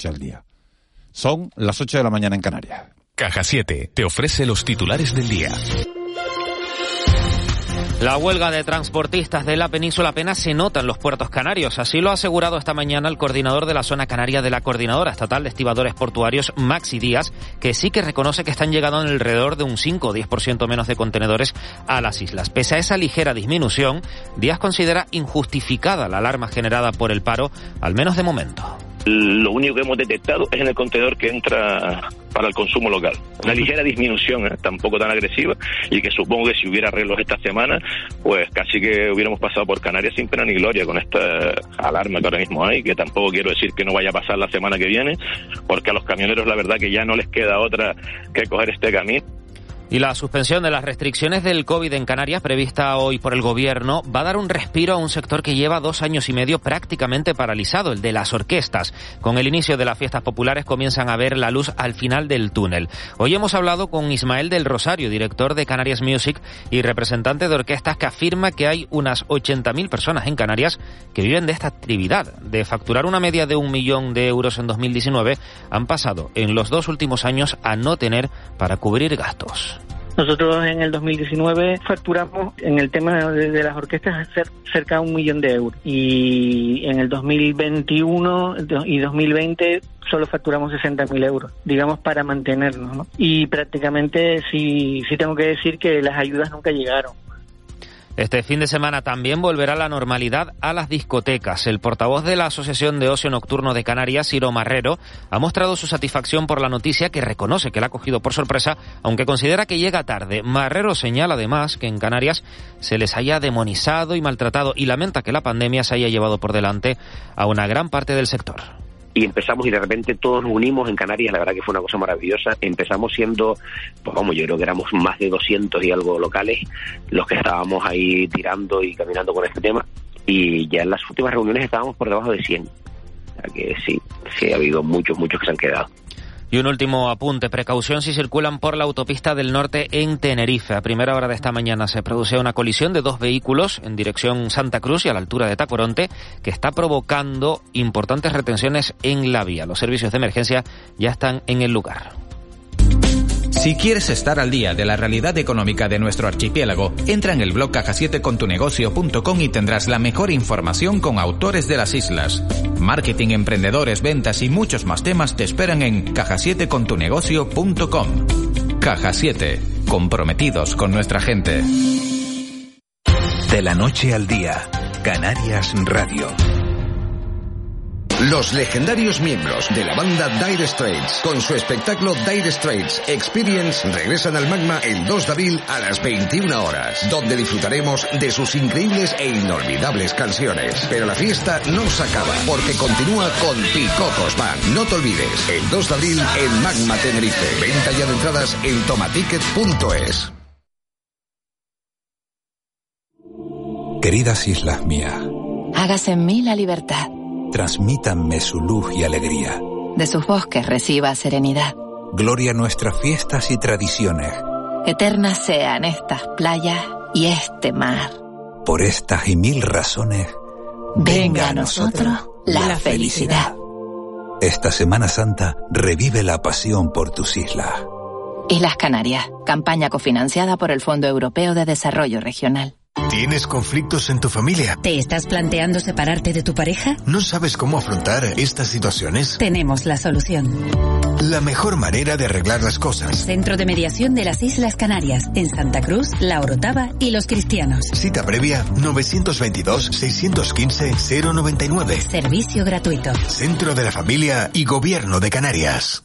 noche al día. Son las 8 de la mañana en Canarias. Caja 7 te ofrece los titulares del día. La huelga de transportistas de la península apenas se nota en los puertos canarios. Así lo ha asegurado esta mañana el coordinador de la zona canaria de la Coordinadora Estatal de Estibadores Portuarios, Maxi Díaz, que sí que reconoce que están llegando alrededor de un 5 o 10% menos de contenedores a las islas. Pese a esa ligera disminución, Díaz considera injustificada la alarma generada por el paro, al menos de momento. Lo único que hemos detectado es en el contenedor que entra para el consumo local. Una ligera disminución, ¿eh? tampoco tan agresiva, y que supongo que si hubiera arreglos esta semana, pues casi que hubiéramos pasado por Canarias sin pena ni gloria con esta alarma que ahora mismo hay, que tampoco quiero decir que no vaya a pasar la semana que viene, porque a los camioneros la verdad que ya no les queda otra que coger este camino. Y la suspensión de las restricciones del COVID en Canarias, prevista hoy por el Gobierno, va a dar un respiro a un sector que lleva dos años y medio prácticamente paralizado, el de las orquestas. Con el inicio de las fiestas populares comienzan a ver la luz al final del túnel. Hoy hemos hablado con Ismael del Rosario, director de Canarias Music y representante de orquestas, que afirma que hay unas 80.000 personas en Canarias que viven de esta actividad. De facturar una media de un millón de euros en 2019, han pasado en los dos últimos años a no tener para cubrir gastos. Nosotros en el 2019 facturamos en el tema de, las orquestas cerca de un millón de euros y en el 2021 y 2020 solo facturamos 60.000 euros, digamos, para mantenernos. ¿no? Y prácticamente sí, sí tengo que decir que las ayudas nunca llegaron. Este fin de semana también volverá la normalidad a las discotecas. El portavoz de la Asociación de Ocio Nocturno de Canarias, Ciro Marrero, ha mostrado su satisfacción por la noticia que reconoce que la ha cogido por sorpresa, aunque considera que llega tarde. Marrero señala además que en Canarias se les haya demonizado y maltratado y lamenta que la pandemia se haya llevado por delante a una gran parte del sector y empezamos y de repente todos nos unimos en Canarias, la verdad que fue una cosa maravillosa. Empezamos siendo, pues vamos, yo creo que éramos más de 200 y algo locales los que estábamos ahí tirando y caminando con este tema y ya en las últimas reuniones estábamos por debajo de 100. O sea que sí, sí ha habido muchos, muchos que se han quedado. Y un último apunte, precaución si circulan por la autopista del norte en Tenerife. A primera hora de esta mañana se produce una colisión de dos vehículos en dirección Santa Cruz y a la altura de Tacoronte que está provocando importantes retenciones en la vía. Los servicios de emergencia ya están en el lugar. Si quieres estar al día de la realidad económica de nuestro archipiélago, entra en el blog caja7contunegocio.com y tendrás la mejor información con autores de las islas. Marketing, emprendedores, ventas y muchos más temas te esperan en caja7contunegocio.com. Caja 7, comprometidos con nuestra gente. De la noche al día, Canarias Radio. Los legendarios miembros de la banda Dire Straits, con su espectáculo Dire Straits Experience, regresan al Magma el 2 de abril a las 21 horas, donde disfrutaremos de sus increíbles e inolvidables canciones. Pero la fiesta no se acaba, porque continúa con Picocos Band. No te olvides, el 2 de abril en Magma Tenerife. Venta ya de entradas en tomaticket.es. Queridas islas mías. Hágase en mí la libertad transmítanme su luz y alegría. De sus bosques reciba serenidad. Gloria a nuestras fiestas y tradiciones. Eternas sean estas playas y este mar. Por estas y mil razones, venga a nosotros la, felicidad. Esta Semana Santa revive la pasión por tus islas. Islas Canarias, campaña cofinanciada por el Fondo Europeo de Desarrollo Regional. ¿Tienes conflictos en tu familia? ¿Te estás planteando separarte de tu pareja? ¿No sabes cómo afrontar estas situaciones? Tenemos la solución. La mejor manera de arreglar las cosas. Centro de Mediación de las Islas Canarias, en Santa Cruz, La Orotava y Los Cristianos. Cita previa 922-615-099. Servicio gratuito. Centro de la Familia y Gobierno de Canarias.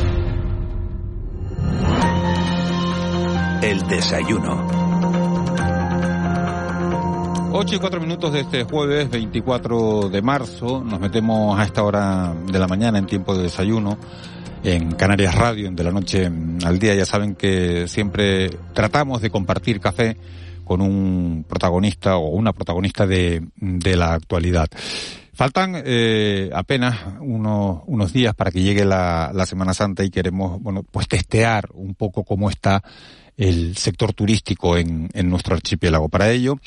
El desayuno. 8 y 4 minutos de este jueves 24 de marzo. Nos metemos a esta hora de la mañana en tiempo de desayuno. en Canarias Radio, en De la Noche al Día. Ya saben que siempre tratamos de compartir café con un protagonista o una protagonista de, de la actualidad. Faltan eh, apenas unos, unos días para que llegue la, la Semana Santa y queremos, bueno, pues testear un poco cómo está el sector turístico en, en nuestro archipiélago. Para ello,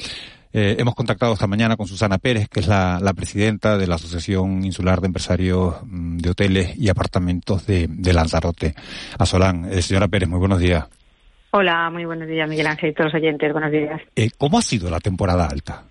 eh, hemos contactado esta mañana con Susana Pérez, que es la, la presidenta de la Asociación Insular de Empresarios mm, de Hoteles y Apartamentos de, de Lanzarote, a Solán. Eh, señora Pérez, muy buenos días. Hola, muy buenos días, Miguel Ángel y todos los oyentes. Buenos días. Eh, ¿Cómo ha sido la temporada alta?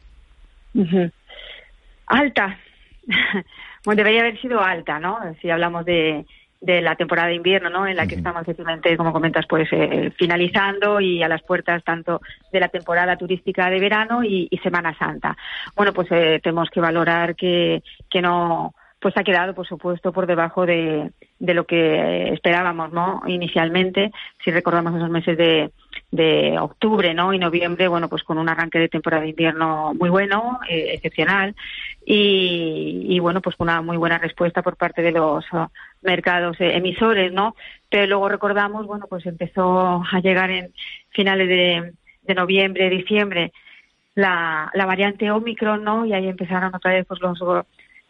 Alta. bueno, debería haber sido alta, ¿no? Si hablamos de, de la temporada de invierno, ¿no? En la que estamos, efectivamente, como comentas, pues eh, finalizando y a las puertas tanto de la temporada turística de verano y, y Semana Santa. Bueno, pues eh, tenemos que valorar que, que no pues ha quedado, por supuesto, por debajo de, de lo que esperábamos, ¿no? Inicialmente, si recordamos esos meses de, de octubre, ¿no? Y noviembre, bueno, pues con un arranque de temporada de invierno muy bueno, eh, excepcional, y, y, bueno, pues con una muy buena respuesta por parte de los uh, mercados eh, emisores, ¿no? Pero luego recordamos, bueno, pues empezó a llegar en finales de, noviembre, diciembre, la, la variante Omicron, ¿no? Y ahí empezaron otra vez pues los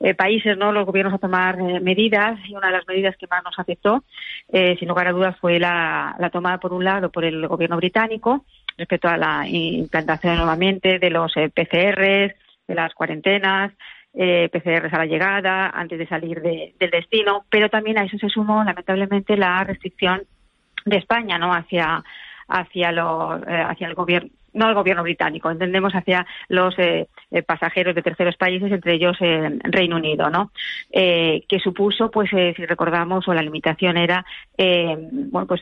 eh, países, ¿no? Los gobiernos a tomar eh, medidas y una de las medidas que más nos afectó, eh, sin lugar a dudas, fue la, la tomada por un lado por el gobierno británico respecto a la implantación nuevamente de los eh, PCRs, de las cuarentenas, eh, PCRs a la llegada, antes de salir de, del destino, pero también a eso se sumó, lamentablemente, la restricción de España, ¿no? Hacia hacia los eh, hacia el gobierno no el gobierno británico, entendemos hacia los eh, eh, pasajeros de terceros países, entre ellos eh, Reino Unido, ¿no? Eh, que supuso, pues, si recordamos, o la limitación era, bueno, pues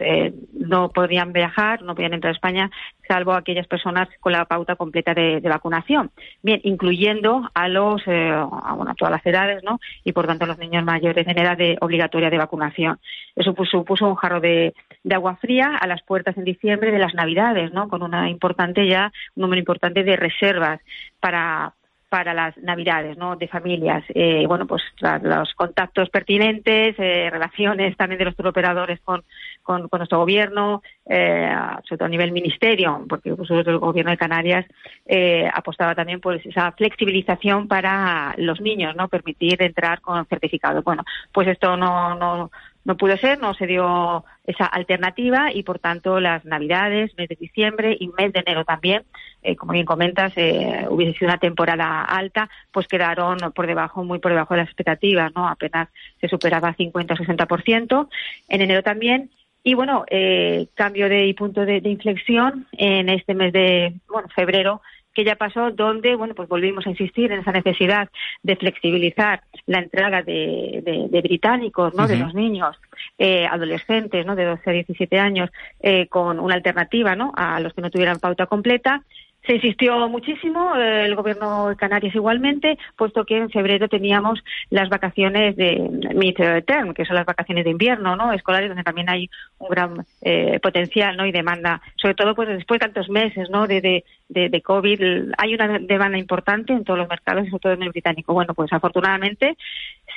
no podían viajar, no podían entrar a España, salvo aquellas personas con la pauta completa de, de vacunación. Bien, incluyendo a los, a, bueno, a todas las edades, ¿no? Y por tanto a los niños mayores en edad de obligatoria de vacunación. Eso pues, supuso un jarro de, de agua fría a las puertas en diciembre de las Navidades, ¿no? Con una importante ya, un número importante de reservas para para las navidades, ¿no? De familias. Eh, bueno, pues los contactos pertinentes, eh, relaciones también de los operadores con, con, con, nuestro gobierno, eh, sobre todo a nivel ministerio, porque pues, el gobierno de Canarias eh, apostaba también por esa flexibilización para los niños, ¿no? Permitir entrar con certificado. Bueno, pues esto no, no, no pudo ser, no se dio esa alternativa y por tanto las navidades, mes de diciembre y mes de enero también, eh, como bien comentas, eh, hubiese sido una temporada alta, pues quedaron por debajo, muy por debajo de las expectativas, ¿no? Apenas se superaba 50 o 60%. En enero también. Y bueno, eh, cambio de punto de, de inflexión en este mes de, bueno, febrero, que ya pasó, donde bueno pues volvimos a insistir en esa necesidad de flexibilizar la entrada de, de, de británicos, no, uh -huh. de los niños eh, adolescentes, no, de 12 a 17 años, eh, con una alternativa, no, a los que no tuvieran pauta completa. Se insistió muchísimo, eh, el gobierno de Canarias igualmente, puesto que en febrero teníamos las vacaciones de mid-term, que son las vacaciones de invierno, ¿no? Escolares, donde también hay un gran eh, potencial, ¿no? Y demanda, sobre todo, pues después de tantos meses, ¿no? De, de, de, COVID, hay una demanda importante en todos los mercados, sobre todo en el británico. Bueno, pues afortunadamente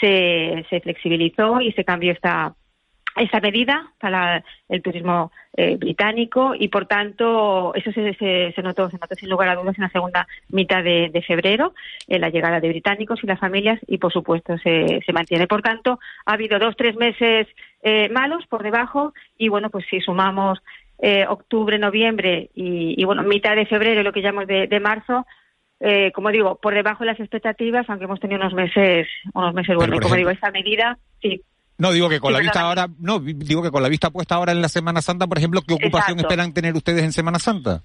se, se flexibilizó y se cambió esta esa medida para el turismo eh, británico y por tanto eso se, se, se, notó se notó sin lugar a dudas en la segunda mitad de, de febrero eh, la llegada de británicos y las familias y por supuesto se, se mantiene por tanto ha habido dos tres meses eh, malos por debajo y bueno pues si sumamos eh, octubre noviembre y, y, bueno mitad de febrero lo que llamamos de, de marzo eh, como digo, por debajo de las expectativas, aunque hemos tenido unos meses, unos meses buenos. Como digo, esta medida, sí, no, digo que con sí, la vista ahora, no, digo que con la vista puesta ahora en la Semana Santa, por ejemplo, ¿qué ocupación Exacto. esperan tener ustedes en Semana Santa?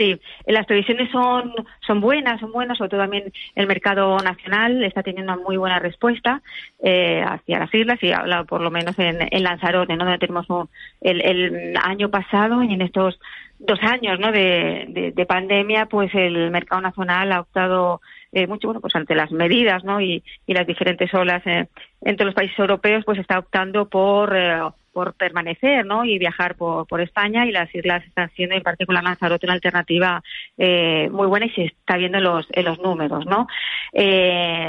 Sí, las previsiones son, son buenas, son buenas, sobre todo también el mercado nacional está teniendo una muy buena respuesta eh, hacia las islas y habla por lo menos en, en Lanzarote, ¿no? donde tenemos un, el, el año pasado y en estos dos años ¿no? de, de, de pandemia, pues el mercado nacional ha optado eh, mucho, bueno, pues ante las medidas, ¿no? Y, y las diferentes olas eh, entre los países europeos, pues está optando por, eh, por permanecer, ¿no? Y viajar por, por España y las islas están siendo, en particular Lanzarote, una alternativa eh, muy buena y se está viendo en los, en los números, ¿no?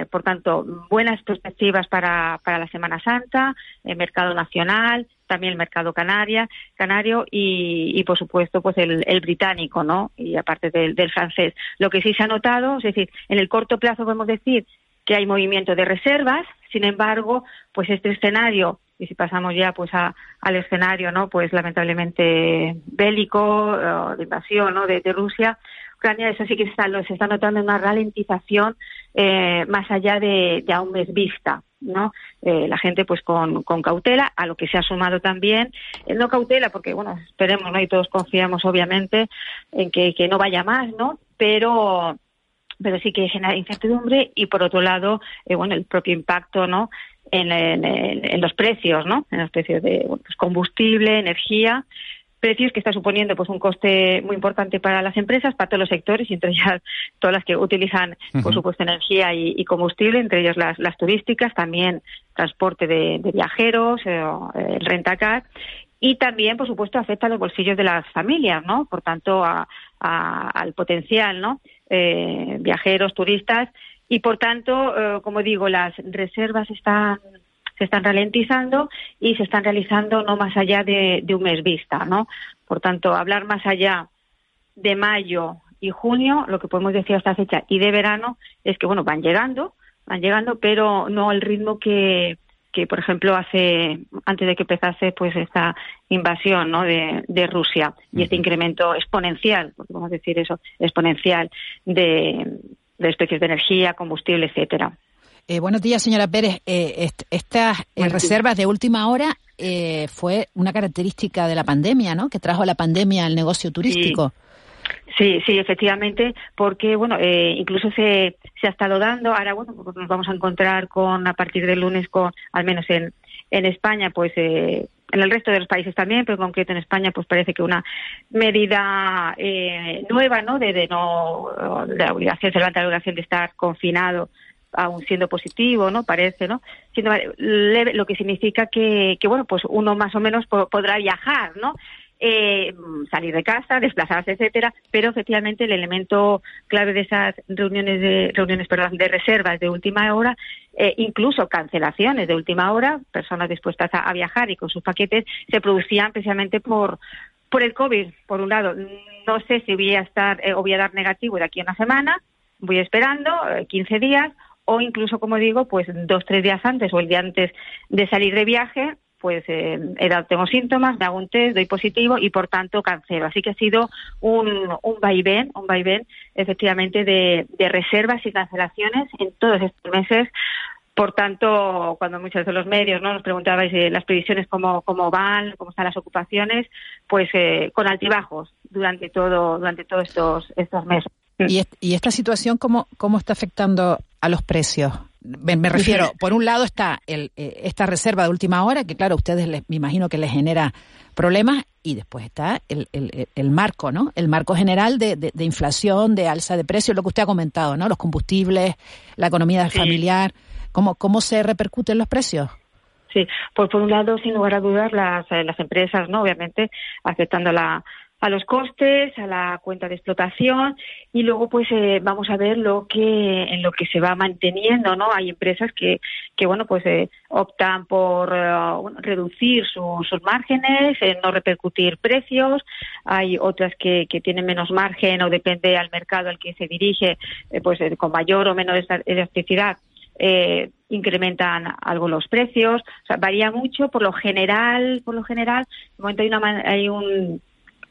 Por tanto, buenas perspectivas para, para la Semana Santa, el mercado nacional, también el mercado canaria, canario y, y por supuesto pues el, el, británico, ¿no? Y aparte del, del francés. Lo que sí se ha notado, es decir, en el corto plazo podemos decir que hay movimiento de reservas, sin embargo, pues este escenario y si pasamos ya pues a, al escenario no pues lamentablemente bélico uh, de invasión no de, de, Rusia Ucrania eso sí que está, se está notando una ralentización eh, más allá de, de, a un mes vista no eh, la gente pues con, cautela a lo que se ha sumado también eh, no cautela porque bueno esperemos no y todos confiamos obviamente en que, que no vaya más no pero pero sí que genera incertidumbre y por otro lado eh, bueno el propio impacto no en, en, en, los precios no en los precios de bueno, pues combustible energía precios que está suponiendo pues un coste muy importante para las empresas para todos los sectores y entre ellas todas las que utilizan por supuesto energía y, y, combustible entre ellas las, las turísticas también transporte de, de viajeros eh, el rentacar y también, por supuesto, afecta a los bolsillos de las familias, ¿no? Por tanto, a, a, al potencial, ¿no? Eh, viajeros, turistas, y por tanto, eh, como digo, las reservas están se están ralentizando y se están realizando no más allá de, de un mes vista, ¿no? Por tanto, hablar más allá de mayo y junio, lo que podemos decir a esta fecha, y de verano, es que, bueno, van llegando, van llegando, pero no al ritmo que, que por ejemplo hace antes de que empezase pues esta invasión ¿no? de, de Rusia y este incremento exponencial porque vamos a decir eso exponencial de, de especies de energía combustible etcétera eh, buenos días señora Pérez eh, est estas eh, reservas de última hora eh, fue una característica de la pandemia no que trajo la pandemia al negocio turístico sí. Sí, sí, efectivamente, porque bueno, eh, incluso se, se ha estado dando. Ahora bueno, pues nos vamos a encontrar con a partir del lunes con, al menos en, en España, pues eh, en el resto de los países también, pero en concreto en España, pues parece que una medida eh, nueva, ¿no? De, de no de la obligación, se levanta la obligación de estar confinado aún siendo positivo, ¿no? Parece, ¿no? Siendo leve, lo que significa que, que, bueno, pues uno más o menos podrá viajar, ¿no? eh, salir de casa, desplazarse, etcétera, pero efectivamente el elemento clave de esas reuniones de reuniones perdón, de reservas de última hora, eh, incluso cancelaciones de última hora, personas dispuestas a, viajar y con sus paquetes, se producían precisamente por por el COVID, por un lado. No sé si voy a estar eh, o voy a dar negativo de aquí a una semana, voy esperando eh, 15 días o incluso, como digo, pues dos, tres días antes o el día antes de salir de viaje, pues eh, tengo síntomas, me hago un test, doy positivo y por tanto cancelo. Así que ha sido un, un vaivén, un vaivén efectivamente de, de reservas y cancelaciones en todos estos meses. Por tanto, cuando muchos de los medios ¿no? nos preguntabais eh, las previsiones cómo, cómo van, cómo están las ocupaciones, pues eh, con altibajos durante todo durante todos estos estos meses. ¿Y, y esta situación cómo, cómo está afectando a los precios? Me, me, refiero, por un lado está el, eh, esta reserva de última hora, que claro, a ustedes les, me imagino que les genera problemas, y después está el, el, el marco, ¿no? El marco general de, de, de, inflación, de alza de precios, lo que usted ha comentado, ¿no? Los combustibles, la economía sí. familiar, ¿cómo, ¿cómo se repercuten los precios? Sí, pues por un lado, sin lugar a dudas, las, eh, las empresas, ¿no? Obviamente, afectando la, a los costes, a la cuenta de explotación y luego pues eh, vamos a ver lo que en lo que se va manteniendo, ¿no? Hay empresas que que bueno pues eh, optan por uh, reducir su, sus márgenes, eh, no repercutir precios, hay otras que, que tienen menos margen o depende al mercado al que se dirige, eh, pues con mayor o menor elasticidad eh, incrementan algo los precios, o sea, varía mucho por lo general, por lo general, de momento hay una hay un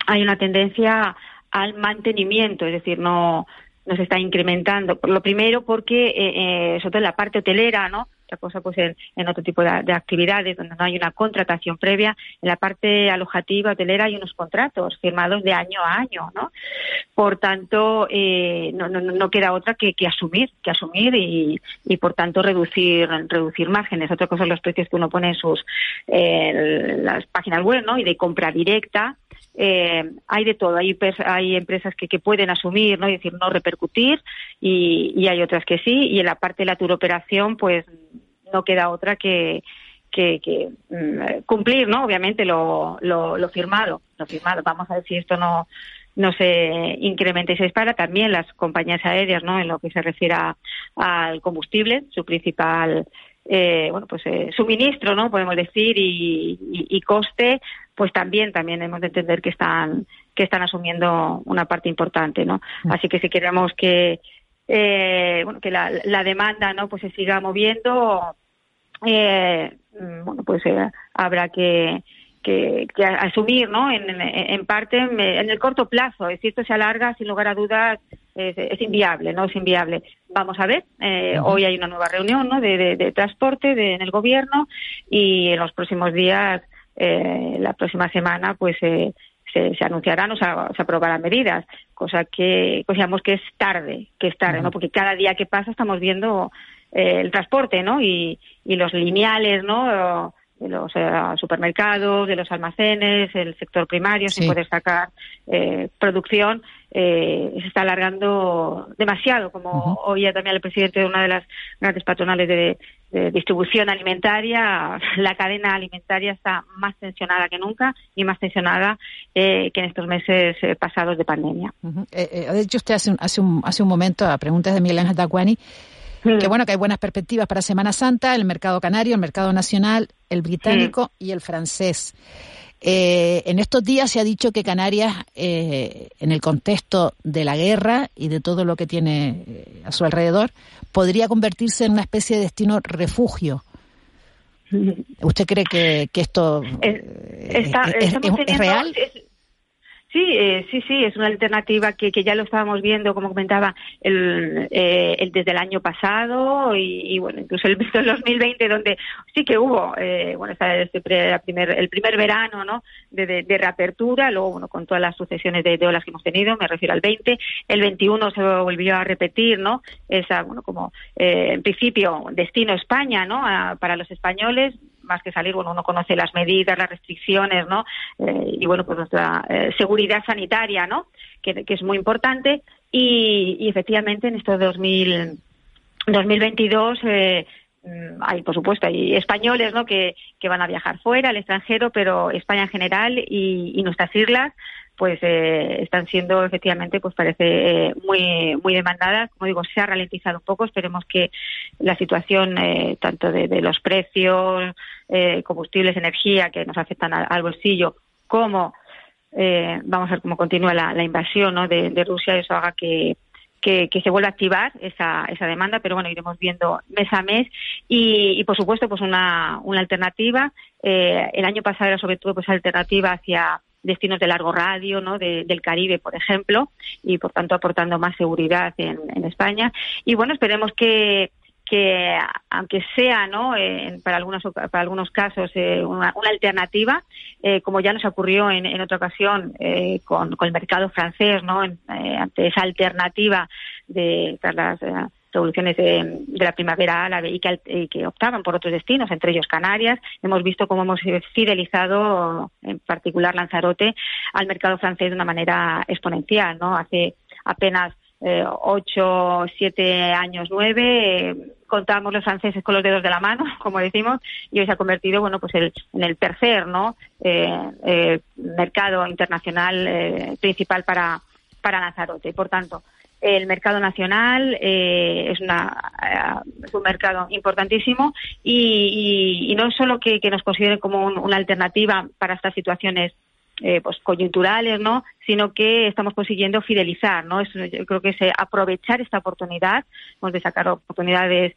hay una tendencia al mantenimiento, es decir, no, se está incrementando. Por lo primero porque, eh, eh, sobre todo en la parte hotelera, ¿no? Otra cosa pues en, otro tipo de, de, actividades donde no hay una contratación previa. En la parte alojativa, hotelera, hay unos contratos firmados de año a año, ¿no? Por tanto, eh, no, no, no queda otra que, que asumir, que asumir y, y por tanto reducir, reducir márgenes. Otra cosa los precios que uno pone en sus eh, las páginas web, ¿no? Y de compra directa eh, hay de todo. Hay, hay empresas que, que, pueden asumir, ¿no? Es decir, no repercutir y, y, hay otras que sí. Y en la parte de la turoperación, pues no queda otra que, que, mm, cumplir, ¿no? Obviamente lo, lo, firmado, lo firmado. Vamos a ver si esto no no se incrementa y se dispara. También las compañías aéreas, ¿no? En lo que se refiere al combustible, su principal eh, bueno, pues eh, suministro, ¿no? Podemos decir y, y, coste, pues también también hemos de entender que están que están asumiendo una parte importante, ¿no? Mm. Así que si queremos que eh, bueno que la, la demanda no pues se siga moviendo eh, mm, bueno, pues eh, habrá que, que, asumir, ¿no? En, parte, en el corto plazo. Si esto se alarga, sin lugar a dudas, es, inviable, ¿no? Es inviable. Vamos a ver. Eh, hoy hay una nueva reunión, ¿no? De, transporte en el gobierno y en los próximos días, eh, la próxima semana, pues se, se, anunciarán o se, aprobarán medidas, cosa que consideramos que es tarde, que es tarde, ¿no? Porque cada día que pasa estamos viendo eh, el transporte, ¿no? Y, y los lineales, ¿no? de los eh, supermercados, de los almacenes, el sector primario, sin poder sacar eh, producción, eh, se está alargando demasiado, como oía también el presidente de una de las grandes patronales de, distribución alimentaria, la cadena alimentaria está más tensionada que nunca y más tensionada que en estos meses pasados de pandemia. de hecho, usted hace un, hace un, hace un momento, a preguntas de Miguel Ángel Dacuani, que bueno, que hay buenas perspectivas para Semana Santa, el mercado canario, el mercado nacional, el británico y el francés. Eh, en estos días se ha dicho que Canarias, eh, en el contexto de la guerra y de todo lo que tiene eh, a su alrededor, podría convertirse en una especie de destino refugio. ¿Usted cree que, esto es, real? Sí, eh, sí, sí, es una alternativa que, que ya lo estábamos viendo, como comentaba, el, eh, el desde el año pasado y, bueno, incluso el, el 2020, donde sí que hubo, eh, bueno, este primer, el primer verano, ¿no? De, de, reapertura, luego, bueno, con todas las sucesiones de, olas que hemos tenido, me refiero al 20, el 21 se volvió a repetir, ¿no? Esa, bueno, como eh, en principio destino España, ¿no? para los españoles, más que salir, bueno, uno conoce las medidas, las restricciones, ¿no? Eh, y bueno, pues nuestra eh, seguridad sanitaria, ¿no? Que, es muy importante. Y, efectivamente en estos 2000, 2022 eh, mm, hay, por supuesto, hay españoles ¿no? que, que van a viajar fuera, al extranjero, pero España en general y nuestras islas pues eh, están siendo efectivamente, pues parece eh, muy muy demandadas. Como digo, se ha ralentizado un poco. Esperemos que la situación eh, tanto de, los precios, combustibles, energía que nos afectan al, bolsillo, como vamos a ver cómo continúa la, invasión ¿no? de, Rusia, eso haga que, que, se vuelva a activar esa, esa demanda, pero bueno, iremos viendo mes a mes y, y por supuesto, pues una, una alternativa. el año pasado era sobre todo pues alternativa hacia destinos de largo radio, ¿no? del Caribe, por ejemplo, y por tanto aportando más seguridad en, España. Y bueno, esperemos que que aunque sea no para algunos para algunos casos eh, una, alternativa eh, como ya nos ocurrió en, en otra ocasión eh, con, con, el mercado francés no ante esa alternativa de tras las revoluciones de, la primavera árabe y que, optaban por otros destinos, entre ellos Canarias. Hemos visto cómo hemos fidelizado, en particular Lanzarote, al mercado francés de una manera exponencial. ¿no? Hace apenas eh, ocho, siete años, nueve, contábamos los franceses con los dedos de la mano, como decimos, y hoy se ha convertido, bueno, pues en el tercer, ¿no? Eh, eh, mercado internacional principal para para Lanzarote. Por tanto, el mercado nacional eh, es, una, eh, es un mercado importantísimo y, no es solo que, nos consideren como una alternativa para estas situaciones eh, pues coyunturales, ¿no? Sino que estamos consiguiendo fidelizar, ¿no? yo creo que es aprovechar esta oportunidad, hemos de sacar oportunidades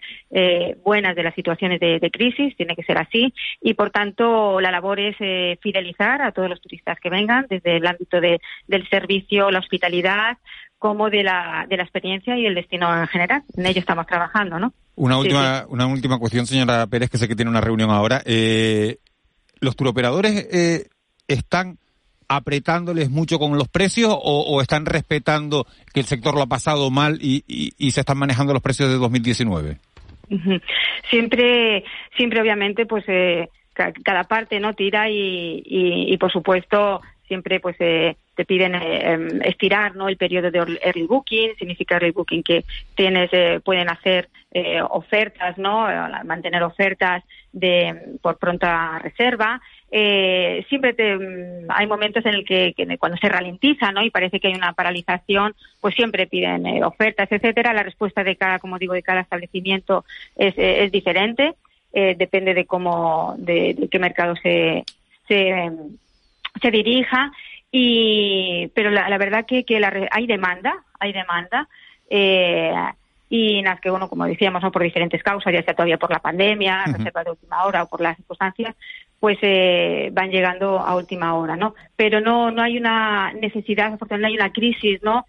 buenas de las situaciones de, crisis, tiene que ser así, y por tanto la labor es fidelizar a todos los turistas que vengan desde el ámbito de, del servicio, la hospitalidad, como de la, de la experiencia y el destino en general. En ello estamos trabajando, ¿no? Una última, una última cuestión, señora Pérez, que sé que tiene una reunión ahora. Eh, ¿Los turoperadores eh, están apretándoles mucho con los precios o, están respetando que el sector lo ha pasado mal y, y, se están manejando los precios de 2019? Siempre, siempre obviamente, pues eh, cada parte no tira y, y, por supuesto siempre pues eh, te piden em, estirar no el periodo de early booking. Significa early booking que tienes pueden hacer ofertas no mantener ofertas de por pronta reserva eh, siempre te, mm, hay momentos en el que, cuando se ralentiza ¿no? y parece que hay una paralización, pues siempre piden eh, ofertas, etcétera. La respuesta de cada, como digo, de cada establecimiento es, eh, es diferente, eh, depende de cómo, de, qué mercado se, se, se dirija. Y, pero la, la verdad que, que la, hay demanda, hay demanda. Eh, y en las que, bueno, como decíamos, ¿no? por diferentes causas, ya sea todavía por la pandemia, reserva de última hora o por las circunstancias, pues eh, van llegando a última hora, ¿no? Pero no, no hay una necesidad, porque no hay una crisis, ¿no?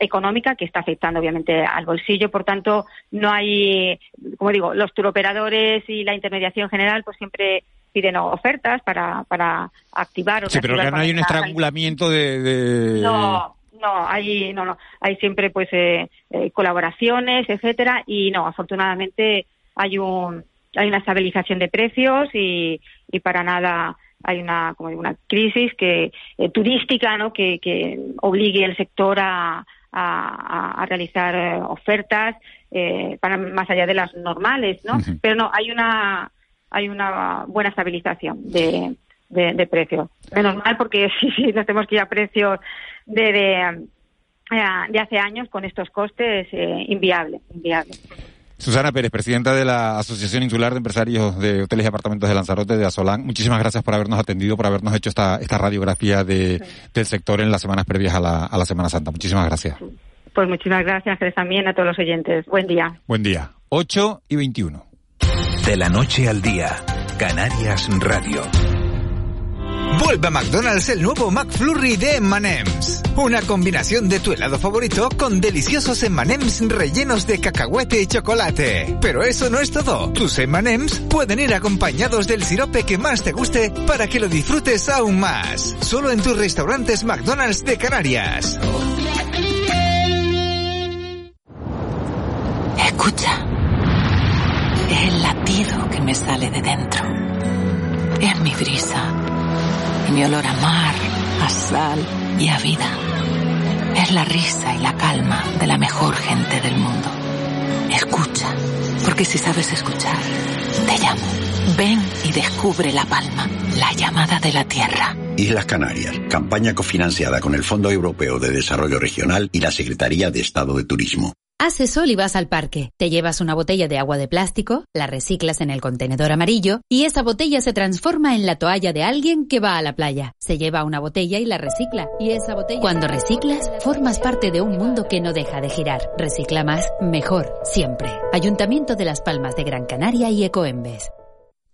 económica que está afectando obviamente al bolsillo, por tanto no hay, como digo, los turoperadores y la intermediación general pues siempre piden ofertas para, para activar o Sí, pero no hay un estrangulamiento de, No, no, hay, no, no, hay siempre pues eh, eh, colaboraciones, etcétera, y no, afortunadamente hay un hay una estabilización de precios y, y para nada hay una como una crisis que eh, turística no que, que obligue al sector a, a, a realizar eh, ofertas eh, para más allá de las normales no pero no hay una hay una buena estabilización de, de, de precios menos mal porque si, nos tenemos que ir a precios de, de, de hace años con estos costes inviable inviable Susana Pérez, presidenta de la Asociación Insular de Empresarios de Hoteles y Apartamentos de Lanzarote de Azolán. Muchísimas gracias por habernos atendido, por habernos hecho esta, esta radiografía de, del sector en las semanas previas a la, a la Semana Santa. Muchísimas gracias. Pues muchísimas gracias también a todos los oyentes. Buen día. Buen día. 8 y 21. De la noche al día, Canarias Radio. Vuelve a McDonald's el nuevo McFlurry de M&M's. Una combinación de tu helado favorito con deliciosos M&M's rellenos de cacahuete y chocolate. Pero eso no es todo. Tus M&M's pueden ir acompañados del sirope que más te guste para que lo disfrutes aún más. Solo en tus restaurantes McDonald's de Canarias. Escucha. Es el latido que me sale de dentro. Es mi brisa mi olor a mar, a sal y a vida. Es la risa y la calma de la mejor gente del mundo. Escucha, porque si sabes escuchar, te llamo. Ven y descubre La Palma, la llamada de la tierra. Islas Canarias, campaña cofinanciada con el Fondo Europeo de Desarrollo Regional y la Secretaría de Estado de Turismo. Haces sol y vas al parque. Te llevas una botella de agua de plástico, la reciclas en el contenedor amarillo y esa botella se transforma en la toalla de alguien que va a la playa. Se lleva una botella y la recicla. Y esa botella. Cuando reciclas, formas parte de un mundo que no deja de girar. Recicla más, mejor, siempre. Ayuntamiento de Las Palmas de Gran Canaria y Ecoembes.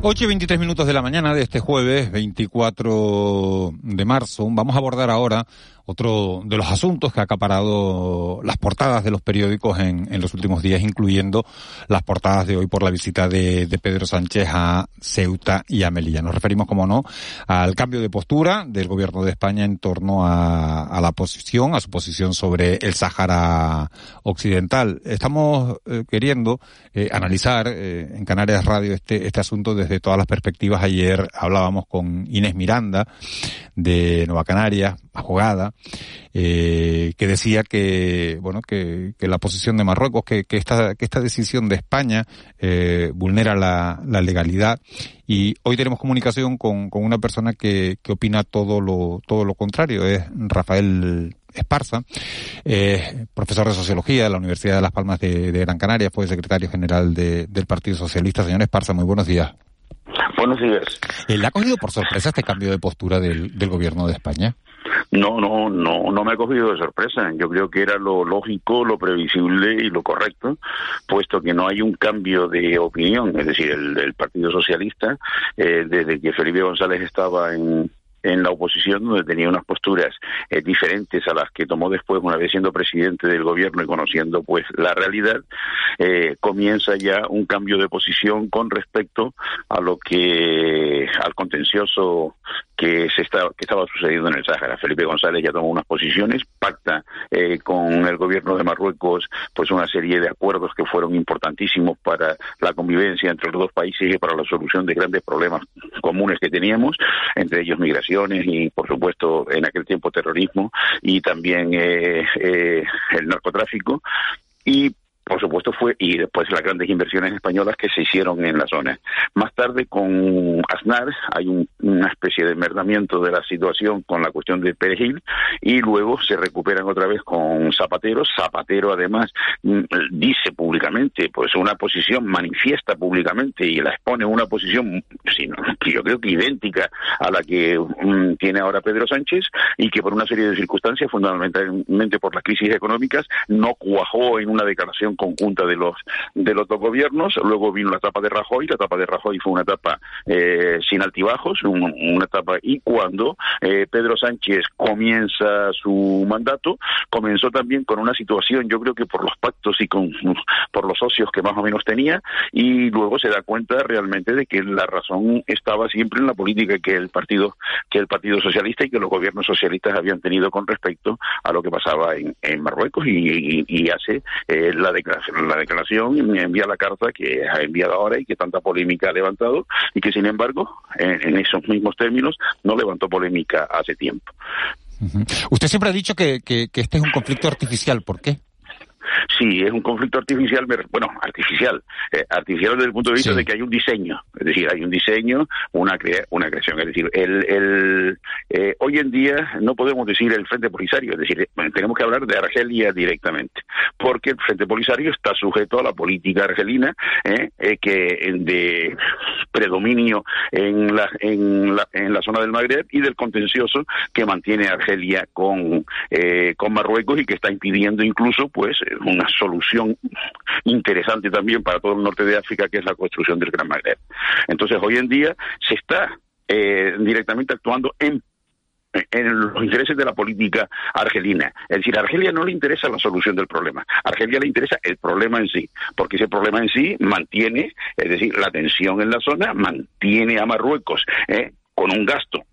8 y 23 minutos de la mañana de este jueves 24 de marzo. Vamos a abordar ahora otro de los asuntos que ha acaparado las portadas de los periódicos en, en los últimos días, incluyendo las portadas de hoy por la visita de, de, Pedro Sánchez a Ceuta y a Melilla. Nos referimos, como no, al cambio de postura del gobierno de España en torno a, a la posición, a su posición sobre el Sáhara Occidental. Estamos eh, queriendo eh, analizar eh, en Canarias Radio este, este asunto desde todas las perspectivas. Ayer hablábamos con Inés Miranda de Nueva Canarias, abogada, eh, que decía que, bueno, que, que, la posición de Marruecos, que, que, esta, que esta decisión de España eh, vulnera la, la, legalidad. Y hoy tenemos comunicación con, con una persona que, que opina todo lo, todo lo contrario. Es Rafael Esparza, eh, profesor de Sociología de la Universidad de Las Palmas de, de Gran Canaria, fue secretario general de, del Partido Socialista. Señor Esparza, muy buenos días. Buenos días. ¿Le ha cogido por sorpresa este cambio de postura del, del gobierno de España? No, no, no, no me ha cogido de sorpresa. Yo creo que era lo lógico, lo previsible y lo correcto, puesto que no hay un cambio de opinión, es decir, el, el Partido Socialista, eh, desde que Felipe González estaba en, en la oposición, donde tenía unas posturas eh, diferentes a las que tomó después, una vez siendo presidente del gobierno y conociendo pues la realidad, eh, comienza ya un cambio de posición con respecto a lo que al contencioso que se está, que estaba sucediendo en el Sáhara. Felipe González ya tomó unas posiciones, pacta eh, con el gobierno de Marruecos pues una serie de acuerdos que fueron importantísimos para la convivencia entre los dos países y para la solución de grandes problemas comunes que teníamos, entre ellos migraciones y, por supuesto, en aquel tiempo terrorismo y también eh, eh, el narcotráfico. Y por supuesto fue y después las grandes inversiones españolas que se hicieron en la zona. Más tarde con Aznar hay una especie de merdamiento de la situación con la cuestión de Perejil y luego se recuperan otra vez con Zapatero. Zapatero además mm, dice públicamente, pues una posición manifiesta públicamente y la expone una posición, yo creo que idéntica a la que mm, tiene ahora Pedro Sánchez y que por una serie de circunstancias, fundamentalmente por las crisis económicas, no cuajó en una declaración conjunta de los de los dos gobiernos. Luego vino la etapa de Rajoy. La etapa de Rajoy fue una etapa eh, sin altibajos, una etapa. Y cuando eh, Pedro Sánchez comienza su mandato, comenzó también con una situación, yo creo que por los pactos y con por los socios que más o menos tenía, y luego se da cuenta realmente de que la razón estaba siempre en la política que el partido que el Partido Socialista y que los gobiernos socialistas habían tenido con respecto a lo que pasaba en, Marruecos y, hace eh, la declaración la declaración envía la carta que ha enviado ahora y que tanta polémica ha levantado y que sin embargo en, esos mismos términos no levantó polémica hace tiempo. Usted siempre ha dicho que este es un conflicto artificial. ¿Por qué? Sí, es un conflicto artificial, bueno, artificial, eh, artificial desde el punto de vista de que hay un diseño, es decir, hay un diseño, una una creación, es decir, el, el eh, hoy en día no podemos decir el Frente Polisario, es decir, tenemos que hablar de Argelia directamente, porque el Frente Polisario está sujeto a la política argelina, eh, que de predominio en la, en la en la zona del Magreb y del contencioso que mantiene Argelia con con Marruecos y que está impidiendo incluso, pues una solución interesante también para todo el norte de África, que es la construcción del Gran Magreb. Entonces, hoy en día se está eh, directamente actuando en en los intereses de la política argelina. Es decir, a Argelia no le interesa la solución del problema. A Argelia le interesa el problema en sí, porque ese problema en sí mantiene, es decir, la tensión en la zona, mantiene a Marruecos eh, con un gasto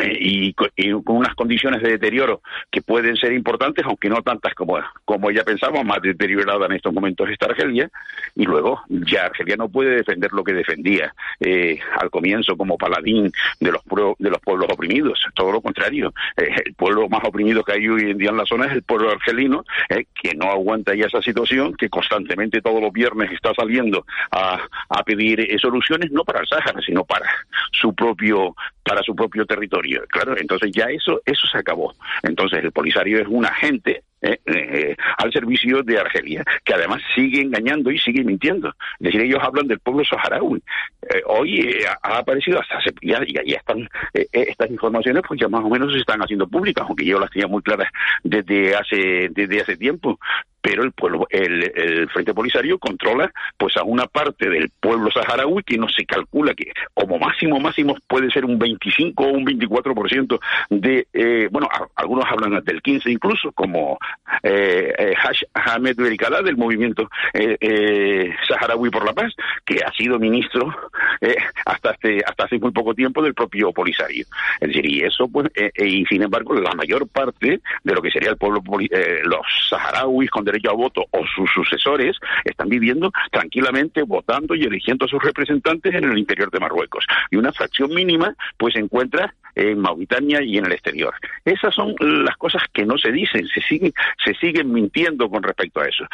eh, y, con unas condiciones de deterioro que pueden ser importantes, aunque no tantas como, como ella pensaba, más deteriorada en estos momentos está Argelia, y luego ya Argelia no puede defender lo que defendía eh, al comienzo como paladín de los, de los pueblos oprimidos, todo lo contrario, eh, el pueblo más oprimido que hay hoy en día en la zona es el pueblo argelino, que no aguanta ya esa situación, que constantemente todos los viernes está saliendo a, a pedir soluciones, no para el Sáhara, sino para su propio para su propio territorio. Claro, entonces ya eso eso se acabó. Entonces el Polisario es un agente eh, eh, al servicio de Argelia, que además sigue engañando y sigue mintiendo. Es decir, ellos hablan del pueblo saharaui. Eh, hoy ha aparecido hasta ya, ya, están estas informaciones, pues ya más o menos se están haciendo públicas, aunque yo las tenía muy claras desde hace desde hace tiempo pero el pueblo, el, Frente Polisario controla pues a una parte del pueblo saharaui que no se calcula que como máximo máximo puede ser un 25 o un 24% de, eh, bueno, algunos hablan del 15 incluso, como eh, eh Ahmed Berikala del movimiento eh, eh, saharaui por la paz, que ha sido ministro hasta, hace, hasta hace muy poco tiempo del propio Polisario. Es decir, y eso pues, y sin embargo la mayor parte de lo que sería el pueblo, los saharauis con derecho a voto o sus sucesores están viviendo tranquilamente votando y eligiendo a sus representantes en el interior de Marruecos. Y una fracción mínima pues se encuentra en Mauritania y en el exterior. Esas son las cosas que no se dicen, se siguen, se siguen mintiendo con respecto a eso.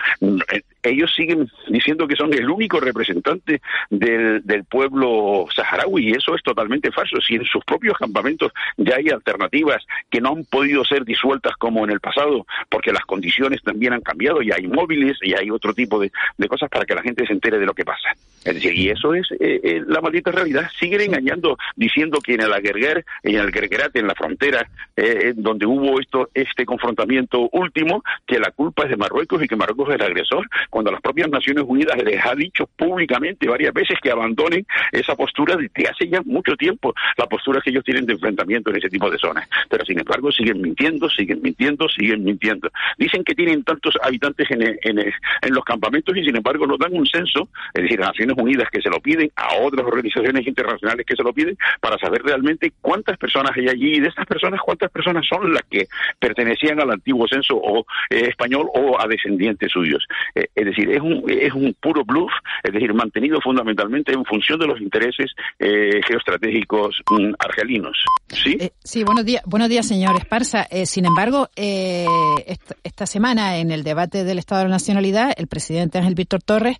Ellos siguen diciendo que son el único representante del, del pueblo saharaui y eso es totalmente falso. Si en sus propios campamentos ya hay alternativas que no han podido ser disueltas como en el pasado, porque las condiciones también han cambiado y hay móviles y hay otro tipo de, cosas para que la gente se entere de lo que pasa. Es decir, y eso es eh, eh, la maldita realidad. Siguen engañando diciendo que en el Aguerguer en el Grequerate, en la frontera, eh, donde hubo esto, este confrontamiento último, que la culpa es de Marruecos y que Marruecos es el agresor, cuando las propias Naciones Unidas les ha dicho públicamente varias veces que abandonen esa postura desde hace ya mucho tiempo, la postura que ellos tienen de enfrentamiento en ese tipo de zonas. Pero sin embargo siguen mintiendo, siguen mintiendo, siguen mintiendo. Dicen que tienen tantos habitantes en, en, en los campamentos y sin embargo no dan un censo, es decir, Naciones Unidas que se lo piden, a otras organizaciones internacionales que se lo piden, para saber realmente cuántas personas hay allí y de estas personas cuántas personas son las que pertenecían al antiguo censo o eh, español o a descendientes suyos. Eh, es decir, es un, es un puro bluff, es decir, mantenido fundamentalmente en función de los intereses eh, geoestratégicos mm, argelinos. ¿Sí? sí, buenos días, buenos días, señor Esparza. sin embargo, esta, esta semana en el debate del Estado de la Nacionalidad, el presidente Ángel Víctor Torres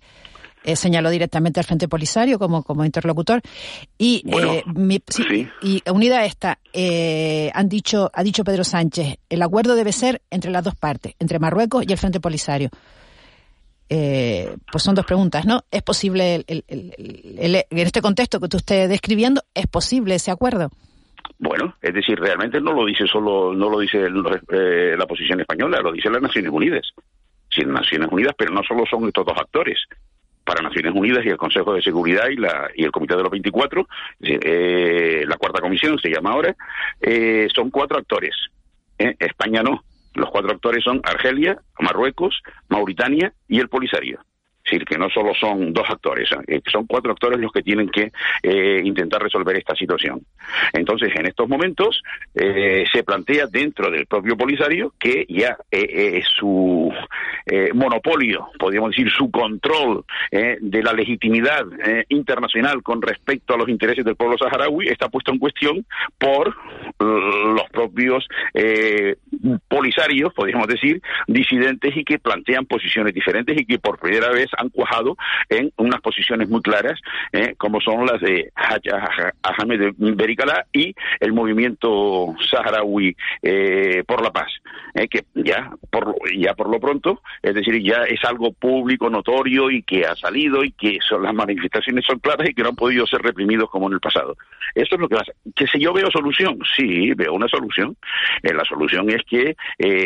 eh, señaló directamente al Frente Polisario como, como interlocutor. Y, eh, y unida a esta, eh, han dicho, ha dicho Pedro Sánchez, el acuerdo debe ser entre las dos partes, entre Marruecos y el Frente Polisario. pues son dos preguntas, ¿no? ¿Es posible, el, en este contexto que usted esté describiendo, es posible ese acuerdo? Bueno, es decir, realmente no lo dice solo, no lo dice la posición española, lo dice las Naciones Unidas. Sí, Naciones Unidas, pero no solo son estos dos actores para Naciones Unidas y el Consejo de Seguridad y, la, y el Comité de los 24, eh, la cuarta comisión se llama ahora, eh, son cuatro actores. ¿eh? España no. Los cuatro actores son Argelia, Marruecos, Mauritania y el Polisario. Decir, que no solo son dos actores, eh, son cuatro actores los que tienen que eh, intentar resolver esta situación. Entonces, en estos momentos, eh, se plantea dentro del propio Polisario que ya su monopolio, podríamos decir, su control de la legitimidad internacional con respecto a los intereses del pueblo saharaui está puesto en cuestión por los propios polisarios, podríamos decir, disidentes y que plantean posiciones diferentes y que por primera vez han cuajado en unas posiciones muy claras, eh, como son las de Ahmed Berikala y el movimiento saharaui eh, por la paz, eh, que ya por, ya por lo pronto, es decir, ya es algo público, notorio y que ha salido y que son, las manifestaciones son claras y que no han podido ser reprimidos como en el pasado. Eso es lo que pasa. Que si yo veo solución, sí, veo una solución. la solución es que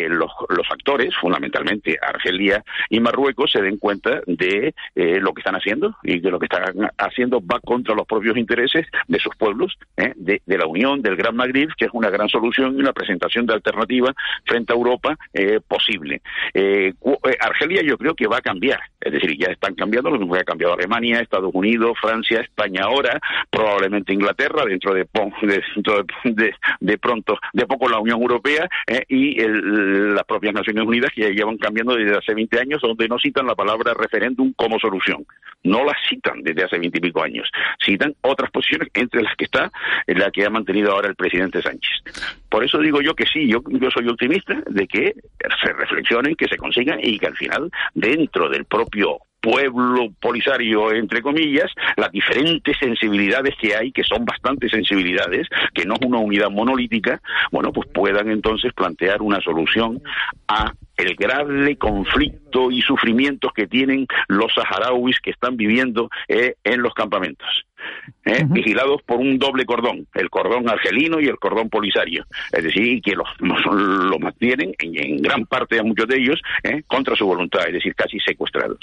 los, los actores, fundamentalmente Argelia y Marruecos, se den cuenta de eh, lo que están haciendo y que lo que están haciendo va contra los propios intereses de sus pueblos, eh, de, la Unión, del Gran Magrib, que es una gran solución y una presentación de alternativa frente a Europa eh, posible. Argelia yo creo que va a cambiar, es decir, ya están cambiando lo que ha cambiado Alemania, Estados Unidos, Francia, España ahora, probablemente Inglaterra, dentro de, de, de, pronto, de poco la Unión Europea y las propias Naciones Unidas que ya llevan cambiando desde hace 20 años, donde no citan la palabra referente como solución. No la citan desde hace veintipico años. Citan otras posiciones, entre las que está la que ha mantenido ahora el presidente Sánchez. Por eso digo yo que sí, yo, yo soy optimista de que se reflexionen, que se consigan y que al final, dentro del propio pueblo polisario, entre comillas, las diferentes sensibilidades que hay, que son bastantes sensibilidades, que no es una unidad monolítica, bueno, pues puedan entonces plantear una solución a el grave conflicto y sufrimientos que tienen los saharauis que están viviendo eh, en los campamentos. Eh, vigilados por un doble cordón, el cordón argelino y el cordón polisario, es decir, que los, los, mantienen en, gran parte a muchos de ellos eh, contra su voluntad, es decir, casi secuestrados.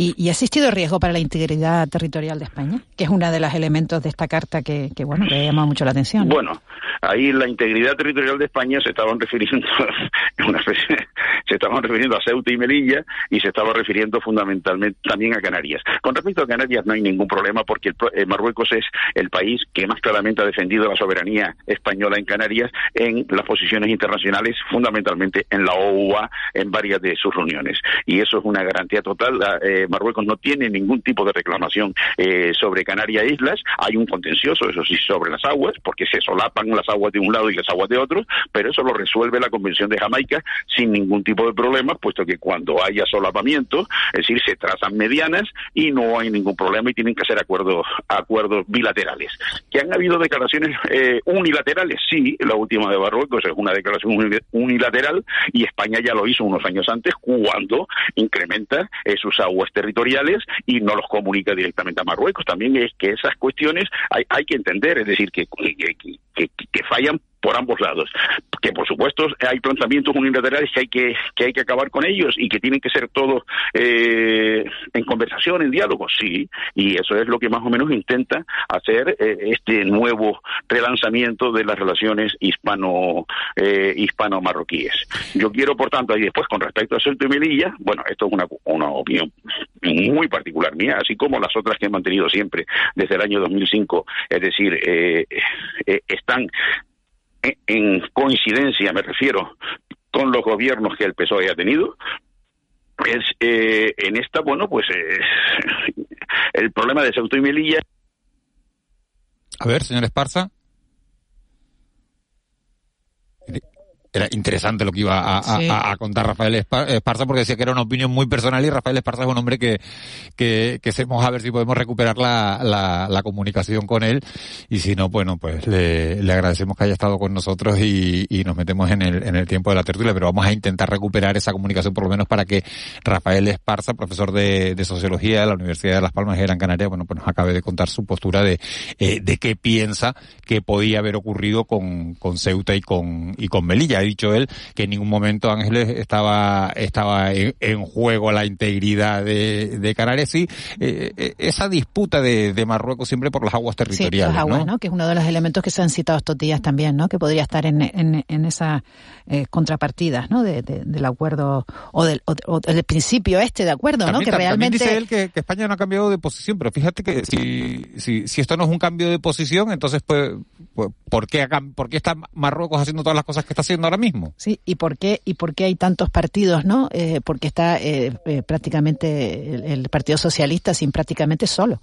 ¿Y, ha existido riesgo para la integridad territorial de España? Que es uno de los elementos de esta carta que, bueno, que ha llamado mucho la atención. Bueno, ahí la integridad territorial de España se estaban refiriendo, una se estaban refiriendo a Ceuta y Melilla y se estaba refiriendo fundamentalmente también a Canarias. Con respecto a Canarias no hay ningún problema porque eh, Marruecos es el país que más claramente ha defendido la soberanía española en Canarias en las posiciones internacionales, fundamentalmente en la OUA, en varias de sus reuniones. Y eso es una garantía total. Eh, Marruecos no tiene ningún tipo de reclamación eh, sobre Canarias Islas. Hay un contencioso, eso sí, sobre las aguas, porque se solapan las aguas de un lado y las aguas de otro, pero eso lo resuelve la Convención de Jamaica sin ningún tipo de problemas, puesto que cuando haya solapamiento, es decir, se trazan medianas y no hay ningún problema y tienen que ser acuerdos, acuerdos bilaterales. ¿Que han habido declaraciones eh, unilaterales? Sí, la última de Marruecos es una declaración unilateral y España ya lo hizo unos años antes cuando incrementa eh, sus aguas territoriales y no los comunica directamente a Marruecos. También es que esas cuestiones hay, hay que entender, es decir, que, que, que fallan por ambos lados. Que por supuesto hay planteamientos unilaterales que hay que, que hay que acabar con ellos y que tienen que ser todos eh, en conversación, en diálogo, sí, y eso es lo que más o menos intenta hacer eh, este nuevo relanzamiento de las relaciones hispano eh, hispano marroquíes. Yo quiero, por tanto, y después con respecto a Ceuta y Melilla, bueno, esto es una, una opinión muy particular mía, así como las otras que he mantenido siempre desde el año 2005, es decir, eh, eh, están en coincidencia, me refiero, con los gobiernos que el PSOE ha tenido, es eh, en esta, bueno, pues eh, el problema de Ceuta y Melilla. A ver, señor Esparza. Era interesante lo que iba a, contar Rafael Esparza porque decía que era una opinión muy personal y Rafael Esparza es un hombre que, que, que a ver si podemos recuperar la, la, comunicación con él. Y si no, bueno, pues le, le agradecemos que haya estado con nosotros y, y, nos metemos en el, en el tiempo de la tertulia, pero vamos a intentar recuperar esa comunicación por lo menos para que Rafael Esparza, profesor de, de Sociología de la Universidad de Las Palmas de Gran Canaria, bueno, pues nos acabe de contar su postura de, eh, de qué piensa que podía haber ocurrido con, con Ceuta y con, y con Melilla dicho él que en ningún momento Ángeles estaba, estaba en, juego la integridad de, de Canarias. Sí, eh, eh, esa disputa de, de, Marruecos siempre por las aguas territoriales. Sí, aguas, ¿no? Que es uno de los elementos que se han citado estos días también, ¿no? Que podría estar en, en, en esa eh, contrapartidas, ¿no? De, del acuerdo o del, o, del principio este de acuerdo, ¿no? Que realmente. dice él que, España no ha cambiado de posición, pero fíjate que si, si, si esto no es un cambio de posición, entonces, pues, pues ¿por, qué, ¿por qué está Marruecos haciendo todas las cosas que está haciendo ahora mismo. Sí, ¿y por qué, y por qué hay tantos partidos, no? Eh, porque está eh, eh, prácticamente el, Partido Socialista sin prácticamente solo.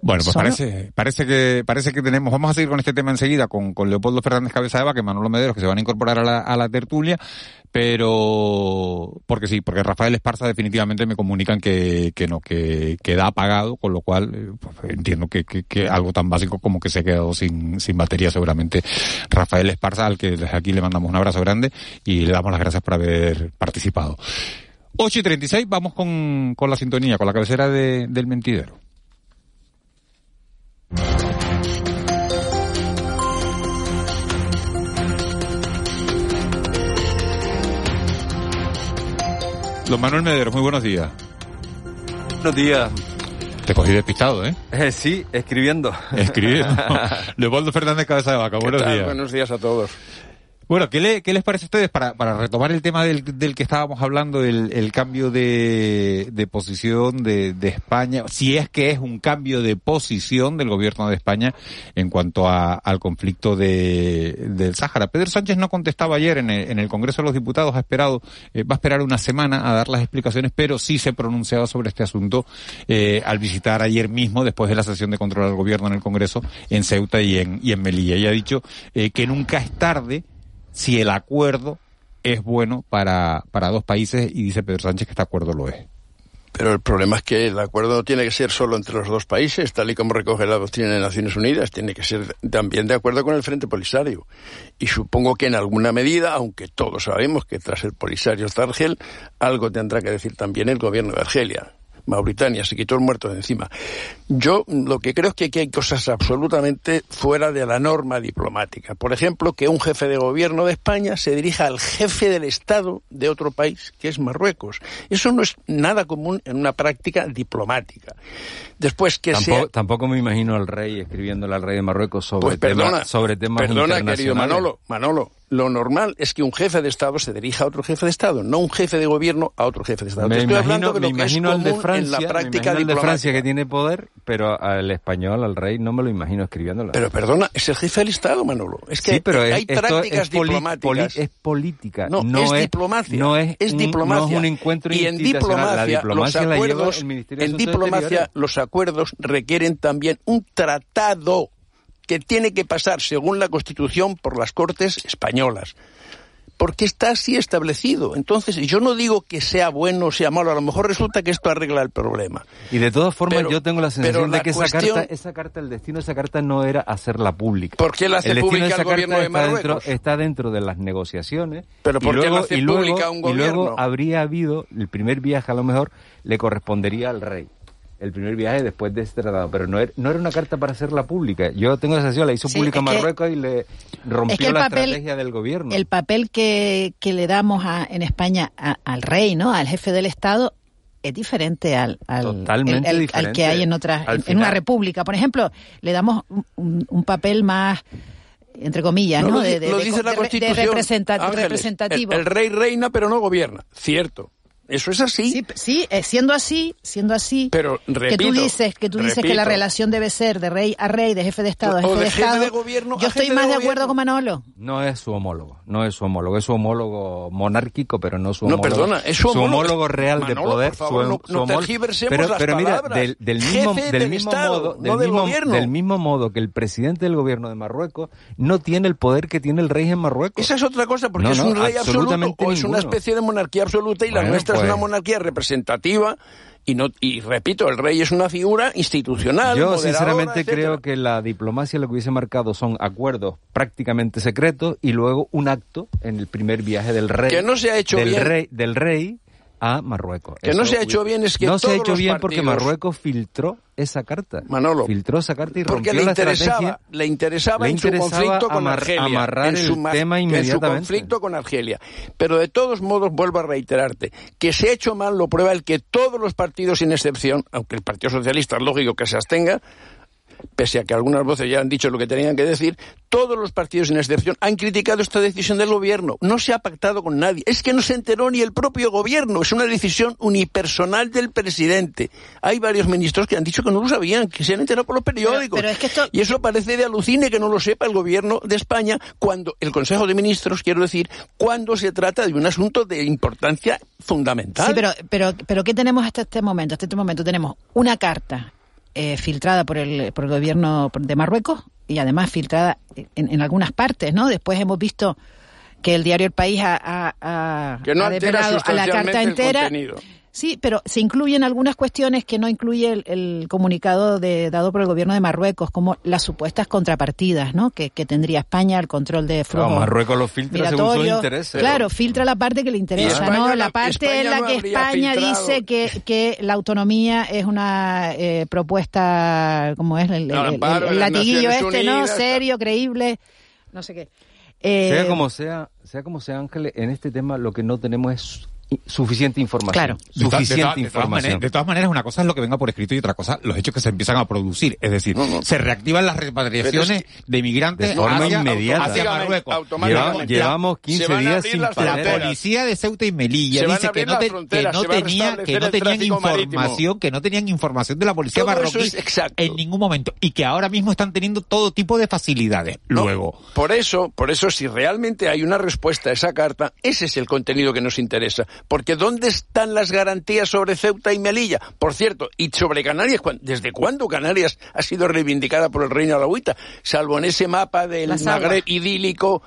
Bueno, pues parece, parece que, parece que tenemos, vamos a seguir con este tema enseguida con, con Leopoldo Fernández Cabeza de Vaca y Manolo Mederos que se van a incorporar a la, a la tertulia, pero, porque sí, porque Rafael Esparza definitivamente me comunican que, que no, que, queda da apagado, con lo cual eh, pues, entiendo que, que, que, algo tan básico como que se ha quedado sin, sin batería seguramente Rafael Esparza, al que desde aquí le mandamos un abrazo grande y le damos las gracias por haber participado. 8 y 36, vamos con, con la sintonía, con la cabecera de, del mentidero. Don Manuel Medero, muy buenos días. Buenos días. Te cogí despistado, ¿eh? ¿eh? sí, escribiendo. Escribiendo. Leopoldo Fernández Cabeza de Vaca, buenos días. Buenos días a todos. Bueno, ¿qué, le, ¿qué, les parece a ustedes para, para retomar el tema del, del que estábamos hablando, el, el cambio de, de posición de, de, España, si es que es un cambio de posición del gobierno de España en cuanto a, al conflicto de, del Sáhara? Pedro Sánchez no contestaba ayer en el, en el Congreso de los Diputados, ha esperado, eh, va a esperar una semana a dar las explicaciones, pero sí se pronunciaba sobre este asunto eh, al visitar ayer mismo, después de la sesión de control al gobierno en el Congreso, en Ceuta y en, y en Melilla. Y ha dicho eh, que nunca es tarde si el acuerdo es bueno para, para dos países y dice Pedro Sánchez que este acuerdo lo es. Pero el problema es que el acuerdo no tiene que ser solo entre los dos países, tal y como recoge la doctrina de Naciones Unidas, tiene que ser también de acuerdo con el Frente Polisario. Y supongo que en alguna medida, aunque todos sabemos que tras el Polisario está Argel, algo tendrá que decir también el gobierno de Argelia. Mauritania, se quitó el muerto de encima. Yo lo que creo es que aquí hay cosas absolutamente fuera de la norma diplomática. Por ejemplo, que un jefe de gobierno de España se dirija al jefe del Estado de otro país, que es Marruecos. Eso no es nada común en una práctica diplomática. Después que tampoco, tampoco me imagino al rey escribiéndole al rey de Marruecos sobre, pues temas, sobre temas Perdona, querido Manolo, Manolo, lo normal es que un jefe de Estado se dirija a otro jefe de Estado, no un jefe de gobierno a otro jefe de Estado. Me estoy imagino, de lo me imagino el de Francia, la práctica el de Francia que tiene poder, pero al español, al rey, no me lo imagino escribiéndolo. Pero perdona, es el jefe del Estado, Manolo. Es que sí, pero hay prácticas es diplomáticas. es política. No, no es, diplomacia. No es, es un, diplomacia. No un encuentro y en diplomacia, la diplomacia los acuerdos, la lleva el Ministerio en diplomacia los acuerdos requieren también un tratado que tiene que pasar, según la Constitución, por las Cortes españolas porque está así establecido. Entonces, yo no digo que sea bueno o sea malo, a lo mejor resulta que esto arregla el problema. Y de todas formas, Pero- yo tengo la sensación la de que cuestión- esa carta, esa carta, el destino de esa carta no era hacerla pública. ¿Por qué la hace el pública de esa el gobierno carta de está dentro, Marruecos? está dentro de las negociaciones. Pero y ¿por qué luego, la hace y luego- pública un Y luego gobierno? habría habido, el primer viaje a lo mejor le correspondería al rey. El primer viaje después de este tratado, pero no era, no era una carta para hacerla pública. Yo tengo la sensación, la hizo Sí, pública que- Marruecos y le rompió es que la papel- estrategia del gobierno. El papel que, que le damos a- en España a- al rey, ¿no? Al jefe del Estado es diferente al, al, Totalmente el- el- al diferente. que hay en otras, Al en, en una república. Por ejemplo, le damos un, papel más entre comillas, ¿no? lo, De, di- de- lo de- dice la de- de Constitución. representa- Ángeles, representativo. El, el rey reina, pero no gobierna. Cierto. Eso es así. Sí, sí, eh, siendo así, siendo así, Pero que tú dices que tú dices que la relación debe ser de rey a rey, de jefe de Estado a jefe de jefe Estado. de gobierno yo a estoy jefe más de de acuerdo con Manolo. No es su homólogo, no es su homólogo, es su homólogo monárquico, pero no su No, homólogo. perdona, es su homólogo. real Manolo, de poder. por favor, su- no- su no homólogo- tergiversemos pero, las pero mira, palabras. del, del mismo, Jefe del del mismo Estado, modo, no del del mismo, gobierno. del mismo modo que el presidente del gobierno de Marruecos no tiene el poder que tiene el rey en Marruecos. Esa es otra cosa, porque No, es no, un rey absoluto absolutamente o es una especie de monarquía absoluta y la nuestra es una monarquía representativa y no y repito, el rey es una figura institucional. Yo sinceramente etcétera. creo que la diplomacia lo que hubiese marcado son acuerdos prácticamente secretos y luego un acto en el primer viaje del rey. Que no se ha hecho del bien. Rey, del rey a Marruecos. Que no se ha hecho bien es que no se ha hecho bien porque Marruecos filtró esa carta. Manolo. Filtró esa carta y porque rompió le la interesaba, estrategia. le interesaba Le en su interesaba conflicto con amar- Argelia. amarrar en su el tema En su inmediatamente. conflicto con Argelia. Pero de todos modos, vuelvo a reiterarte, que se ha hecho mal lo prueba el que todos los partidos, sin excepción, aunque el Partido Socialista es lógico que se abstenga, pese a que algunas voces ya han dicho lo que tenían que decir, todos los partidos, sin excepción, han criticado esta decisión del gobierno. No se ha pactado con nadie. Es que no se enteró ni el propio gobierno. Es una decisión unipersonal del presidente. Hay varios ministros que han dicho que no lo sabían, que se han enterado por los periódicos. pero es que esto- Y eso parece de alucine que no lo sepa el gobierno de España cuando el Consejo de Ministros, quiero decir, cuando se trata de un asunto de importancia fundamental. Sí, pero, pero, pero ¿qué tenemos hasta este momento? Hasta este momento tenemos una carta eh, filtrada por el, por el gobierno de Marruecos y además filtrada en, en algunas partes, ¿no? Después hemos visto que el diario El País ha, ha- ha- que no ha a la carta entera. contenido. Sí, pero se incluyen algunas cuestiones que no incluye el, el comunicado de, dado por el gobierno de Marruecos, como las supuestas contrapartidas, ¿no? Que, que tendría España, el control de flujos Claro, Marruecos lo filtra según sus intereses. Claro, filtra la parte que le interesa, España ¿no? La parte España en la que España filtrado. dice que, que la autonomía es una eh, propuesta, ¿cómo es? El, el- Al el- latiguillo este, ¿no? Serio, creíble, no sé qué. Eh, sea como sea, sea como sea, Ángeles, en este tema lo que no tenemos es suficiente información. Claro. De to- de todas información. maneras- de todas maneras, una cosa es lo que venga por escrito y otra cosa, los hechos que se empiezan a producir. Es decir, se reactivan las repatriaciones de inmigrantes de forma hacia, inmediata. hacia Marruecos. Llevamos, llevamos 15 Se van a días sin La policía de Ceuta y Melilla dice que no, te- que tenía, que no tenían información, marítimo. que no tenían información de la policía Todo marroquí es en ningún momento y que ahora mismo están teniendo todo tipo de facilidades. No, Luego, Por eso, por eso, si realmente hay una respuesta a esa carta, ese es el contenido que nos interesa. Porque ¿dónde están las garantías sobre Ceuta y Melilla? Por cierto, y sobre Canarias, ¿cuán- ¿desde cuándo Canarias ha sido reivindicada por el Reino Alawita? Salvo en ese mapa del Magreb idílico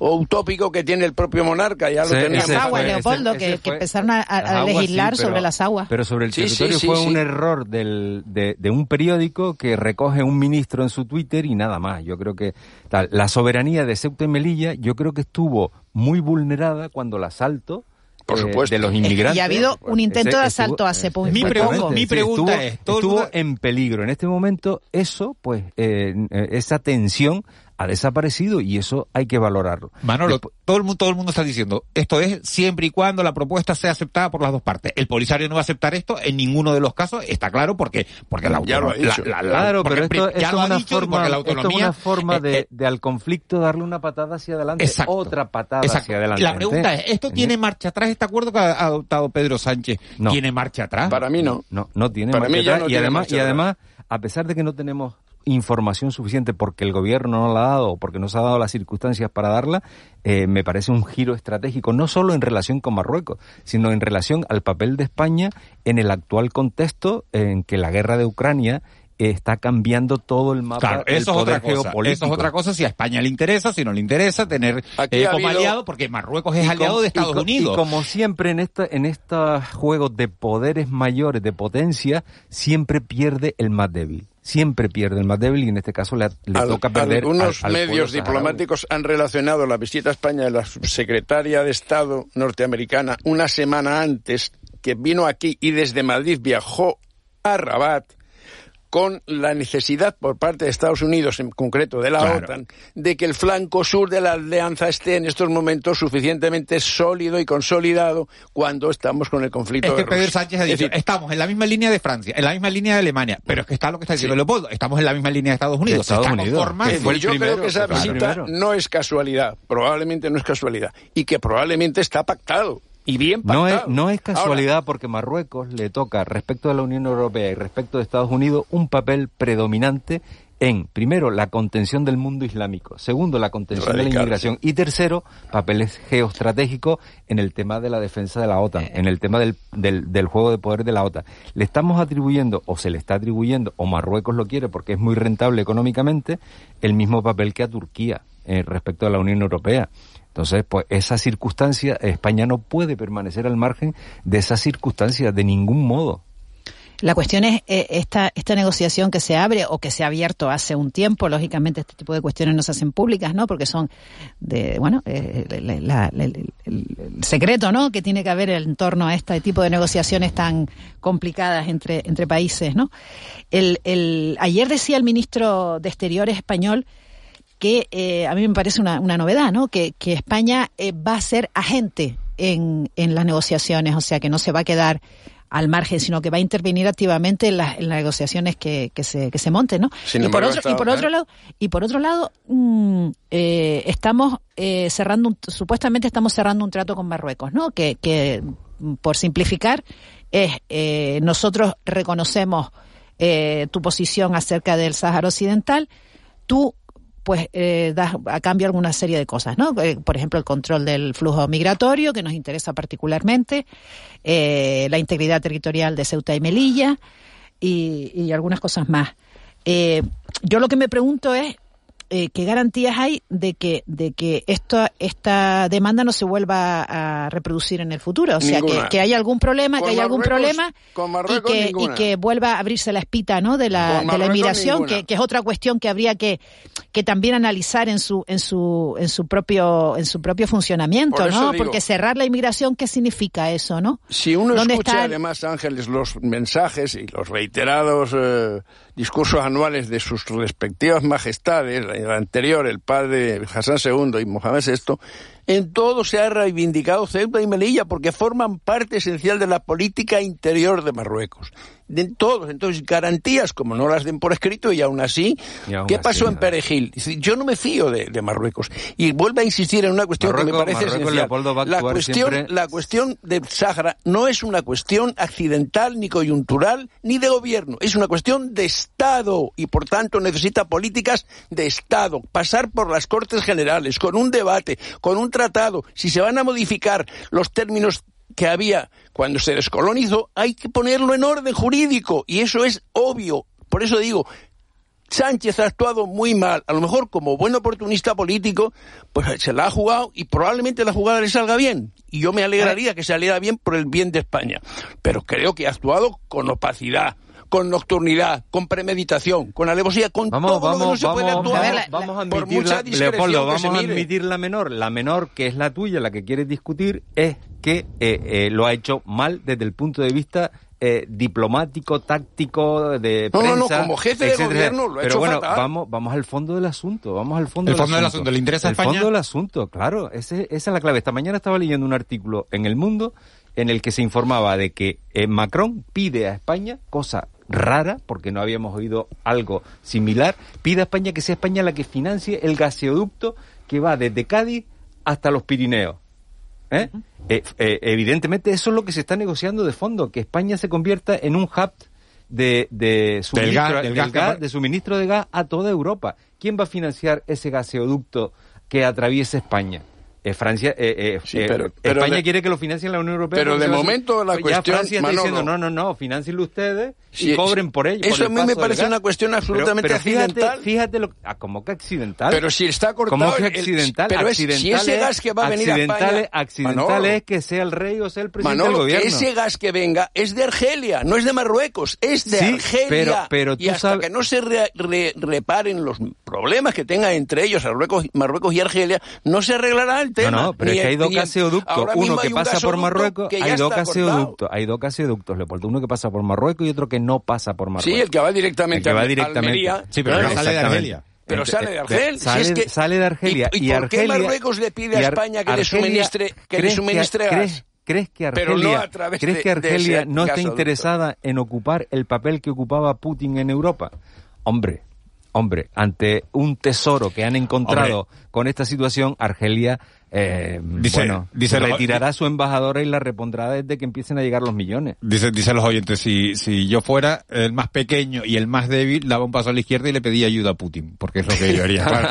o utópico que tiene el propio monarca, ya lo Sí, teníamos. las aguas, Leopoldo, ese- que, ese que empezaron a, legislar sí, pero- sobre las aguas. Pero sobre el Sí, sí, territorio sí, fue sí. un error del, de, de un periódico que recoge un ministro en su Twitter y nada más. Yo creo que tal, la soberanía de Ceuta y Melilla, yo creo que estuvo muy vulnerada cuando el asalto Por eh, supuesto. de los Es que inmigrantes. ya ha habido un intento Ese de estuvo- asalto hace poco. Mi pregunta- mi pregunta estuvo, es, todo estuvo mundo- en peligro. En este momento, eso, pues, eh, esa tensión ha desaparecido y eso hay que valorarlo. Manolo, todo el mundo, todo el mundo está diciendo, esto es siempre y cuando la propuesta sea aceptada por las dos partes. El Polisario no va a aceptar esto en ninguno de los casos, está claro, porque, porque la Ya lo ha autonomía- dicho. la- la- Claro, pero esto, pri- ya esto lo ha es una forma, porque la esto es autonomía, una forma eh, de, eh, de al conflicto darle una patada hacia adelante, Exacto. otra patada Exacto. hacia adelante. La pregunta es, ¿esto tiene marcha atrás este acuerdo que ha adoptado Pedro Sánchez? No. ¿Tiene marcha atrás? Para mí no. No, no tiene Para marcha mí ya atrás. no y tiene además, marcha y además, a pesar de que no tenemos información suficiente porque el gobierno no la ha dado o porque no se ha dado las circunstancias para darla, eh, me parece un giro estratégico, no solo en relación con Marruecos, sino en relación al papel de España en el actual contexto en que la guerra de Ucrania está cambiando todo el mapa Claro, del eso es otra cosa. Eso es otra cosa si a España le interesa, si no le interesa tener eh, ha como habido- aliado, porque Marruecos es Y aliado de y Estados Unidos. Y como siempre en esta, en estos juegos de poderes mayores, de potencia, siempre pierde el más débil. Siempre pierde el más débil y en este caso le, le Al- toca perder Algunos al- al medios diplomáticos han relacionado la visita a España de la subsecretaria de Estado norteamericana una semana antes, que vino aquí y desde Madrid viajó a Rabat, con la necesidad por parte de Estados Unidos, en concreto de la Claro. OTAN, de que el flanco sur de la alianza esté en estos momentos suficientemente sólido y consolidado cuando estamos con el conflicto Es que de Pedro Rusia. Sánchez ha Es dicho, decir, estamos en la misma línea de Francia, en la misma línea de Alemania, pero es que está lo que está diciendo Leopoldo, estamos en la misma línea de Estados Unidos, se Estados Unidos, yo creo que esa visita no es casualidad, probablemente no es casualidad, y que probablemente está pactado, y bien No es, no es Ahora, casualidad porque Marruecos le toca respecto de la Unión Europea y respecto de Estados Unidos un papel predominante en, primero, la contención del mundo islámico, segundo, la contención de la inmigración y tercero, papeles geoestratégicos en el tema de la defensa de la OTAN, en el tema del, del, del juego de poder de la OTAN. Le estamos atribuyendo, o se le está atribuyendo, o Marruecos lo quiere porque es muy rentable económicamente, el mismo papel que a Turquía eh, respecto a la Unión Europea. Entonces, pues esa circunstancia, España no puede permanecer al margen de esa circunstancia de ningún modo. La cuestión es eh, esta, esta negociación que se abre o que se ha abierto hace un tiempo. Lógicamente, este tipo de cuestiones no se hacen públicas, ¿no? Porque son de, bueno, eh, el secreto, ¿no? Que tiene que haber en torno a este tipo de negociaciones tan complicadas entre, entre países, ¿no? El, el, ayer decía el ministro de Exteriores español que eh, a mí me parece una, una novedad, ¿no? Que, que España eh, va a ser agente en, en las negociaciones, o sea, que no se va a quedar al margen, sino que va a intervenir activamente en las, en las negociaciones que, que se, que se monten, ¿no? Sin y, por otro, y por otro lado, y por otro lado, mm, eh, estamos eh, cerrando, un- supuestamente estamos cerrando un trato con Marruecos, ¿no? Que, que mm, por simplificar es eh, nosotros reconocemos eh, tu posición acerca del Sáhara Occidental, tú pues eh, das a cambio alguna serie de cosas, ¿no? Eh, por ejemplo, el control del flujo migratorio, que nos interesa particularmente, eh, la integridad territorial de Ceuta y Melilla y, y algunas cosas más. Eh, yo lo que me pregunto es eh, qué garantías hay de que de que esto esta demanda no se vuelva a reproducir en el futuro, o sea que, que haya algún problema, Con que haya algún Marruecos- problema y que, y que vuelva a abrirse la espita no de la, de la inmigración que, que es otra cuestión que habría que, que también analizar en su en su en su propio en su propio funcionamiento Por no digo- porque cerrar la inmigración qué significa eso no Si uno ¿Dónde escucha está el- además, Ángeles, los mensajes y los reiterados eh, discursos anuales de sus respectivas majestades, anterior, el padre Hassan II y Mohamed VI, en todo se ha reivindicado Ceuta y Melilla porque forman parte esencial de la política interior de Marruecos. De todos, entonces garantías como no las den por escrito y aún así, Y aún ¿qué así, pasó en. Perejil? Yo no me fío de, de Marruecos. Y vuelve a insistir en una cuestión que me parece Marruecos, esencial. La cuestión, siempre- la cuestión del Sáhara no es una cuestión accidental, ni coyuntural, ni de gobierno. Es una cuestión de Estado y, por tanto, necesita políticas de Estado. Pasar por las Cortes Generales, con un debate, con un tratado. Si se van a modificar los términos que había cuando se descolonizó, hay que ponerlo en orden jurídico. Y eso es obvio. Por eso digo, Sánchez ha actuado muy mal. A lo mejor como buen oportunista político, pues se la ha jugado y probablemente la jugada le salga bien. Y yo me alegraría que saliera bien por el bien de España. Pero creo que ha actuado con opacidad, con nocturnidad, con premeditación, con alevosía, con Vamos, todo lo que no vamos, se puede vamos, actuar. vamos, vamos a admitir la, Leopoldo, vamos a admitir la menor. La menor, que es la tuya, la que quieres discutir, es que eh, eh, lo ha hecho mal desde el punto de vista eh, diplomático, táctico, de No, no, prensa. no, como jefe de gobierno lo ha Pero hecho bueno, fatal. vamos, vamos al fondo del asunto, vamos al fondo, El fondo del asunto, ¿le interesa El España? fondo del asunto, claro, ese- esa es la clave. Esta mañana estaba leyendo un artículo en El Mundo en el que se informaba de que eh, Macron pide a España, cosa rara, porque no habíamos oído algo similar, pide a España que sea España la que financie el gaseoducto que va desde Cádiz hasta los Pirineos. ¿Eh? Eh, eh, evidentemente eso es lo que se está negociando de fondo, que España se convierta en un hub de, de, suministro, gas- del gas gas- apar- de suministro de gas a toda Europa. ¿Quién va a financiar ese gaseoducto que atraviese España? Eh, Francia, eh, eh, Sí, eh, pero- pero España de- quiere que lo financien la Unión Europea. pero de momento la ya cuestión, Francia está Manolo, diciendo, no, no, no, financienlo ustedes y cobren por ello. por Eso el a mí me parece una cuestión absolutamente pero fíjate- accidental. Fíjate, lo, ah, ¿cómo que accidental? Pero si está cortado ¿Cómo que el- accidental? pero es- si ese es- gas que va a venir a España- es- Accidental Manolo. es que sea el rey o sea el presidente Manolo, del que gobierno. ese gas que venga es de Argelia, no es de Marruecos, es de Sí, Argelia. pero- pero y tú hasta sabes- que no se re- re- reparen los problemas que tenga entre ellos Marruecos, Marruecos y Argelia, no se arreglará el tema. No, no, pero Ni es que hay dos gaseoductos. Uno que un pasa por Marruecos, que hay dos gaseoductos, hay dos gaseoductos, Leopoldo. Uno que pasa por Marruecos y otro que no pasa por Marruecos. Sí, el que va directamente El que va a directamente. Almería. Sí, pero Claro, que sale de. Argelia. Pero Ent- sale de Argelia. Sale, si es que- sale de Argelia. ¿Y, y por qué Argelia- Marruecos le pide a España que le suministre, que le ¿crees suministre gas? crees- ¿Crees que no Argelia, ¿crees de- que de Argelia no está gasoducto. interesada en ocupar el papel que ocupaba Putin en Europa? Hombre, hombre, ante un tesoro que han encontrado con esta situación, Argelia, eh, Dice- bueno, dice retirará a su embajadora y la repondrá desde que empiecen a llegar los millones. Dice, dicen los oyentes, si, si yo fuera el más pequeño y el más débil, daba un paso a la izquierda y le pedía ayuda a Putin, porque es lo que yo haría. Claro,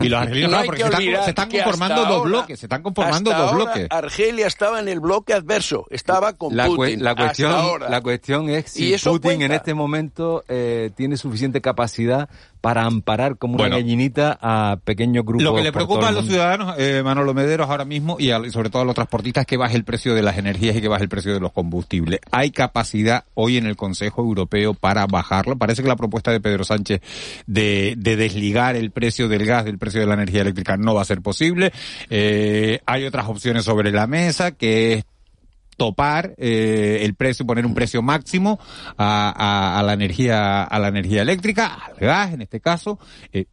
y, y los argelinos No porque que se están, se conformando dos ahora- bloques, se están conformando hasta dos ahora, bloques. Argelia estaba en el bloque adverso, estaba con La, Putin. la cuestión, hasta ahora. la cuestión es si Putin en este momento eh, tiene suficiente capacidad para amparar como Bueno. una gallinita a pequeños grupos. Lo que le preocupa a los ciudadanos, eh, Manolo Mederos, ahora mismo, y, a- y sobre todo a los transportistas, es que baje el precio de las energías y que baje el precio de los combustibles. Hay capacidad hoy en el Consejo Europeo para bajarlo. Parece que la propuesta de Pedro Sánchez de, de desligar el precio del gas del precio de la energía eléctrica no va a ser posible. Eh, hay otras opciones sobre la mesa, que es topar eh, el precio, poner un precio máximo a, a- a la energía, a la energía eléctrica, al gas en este caso. Eh,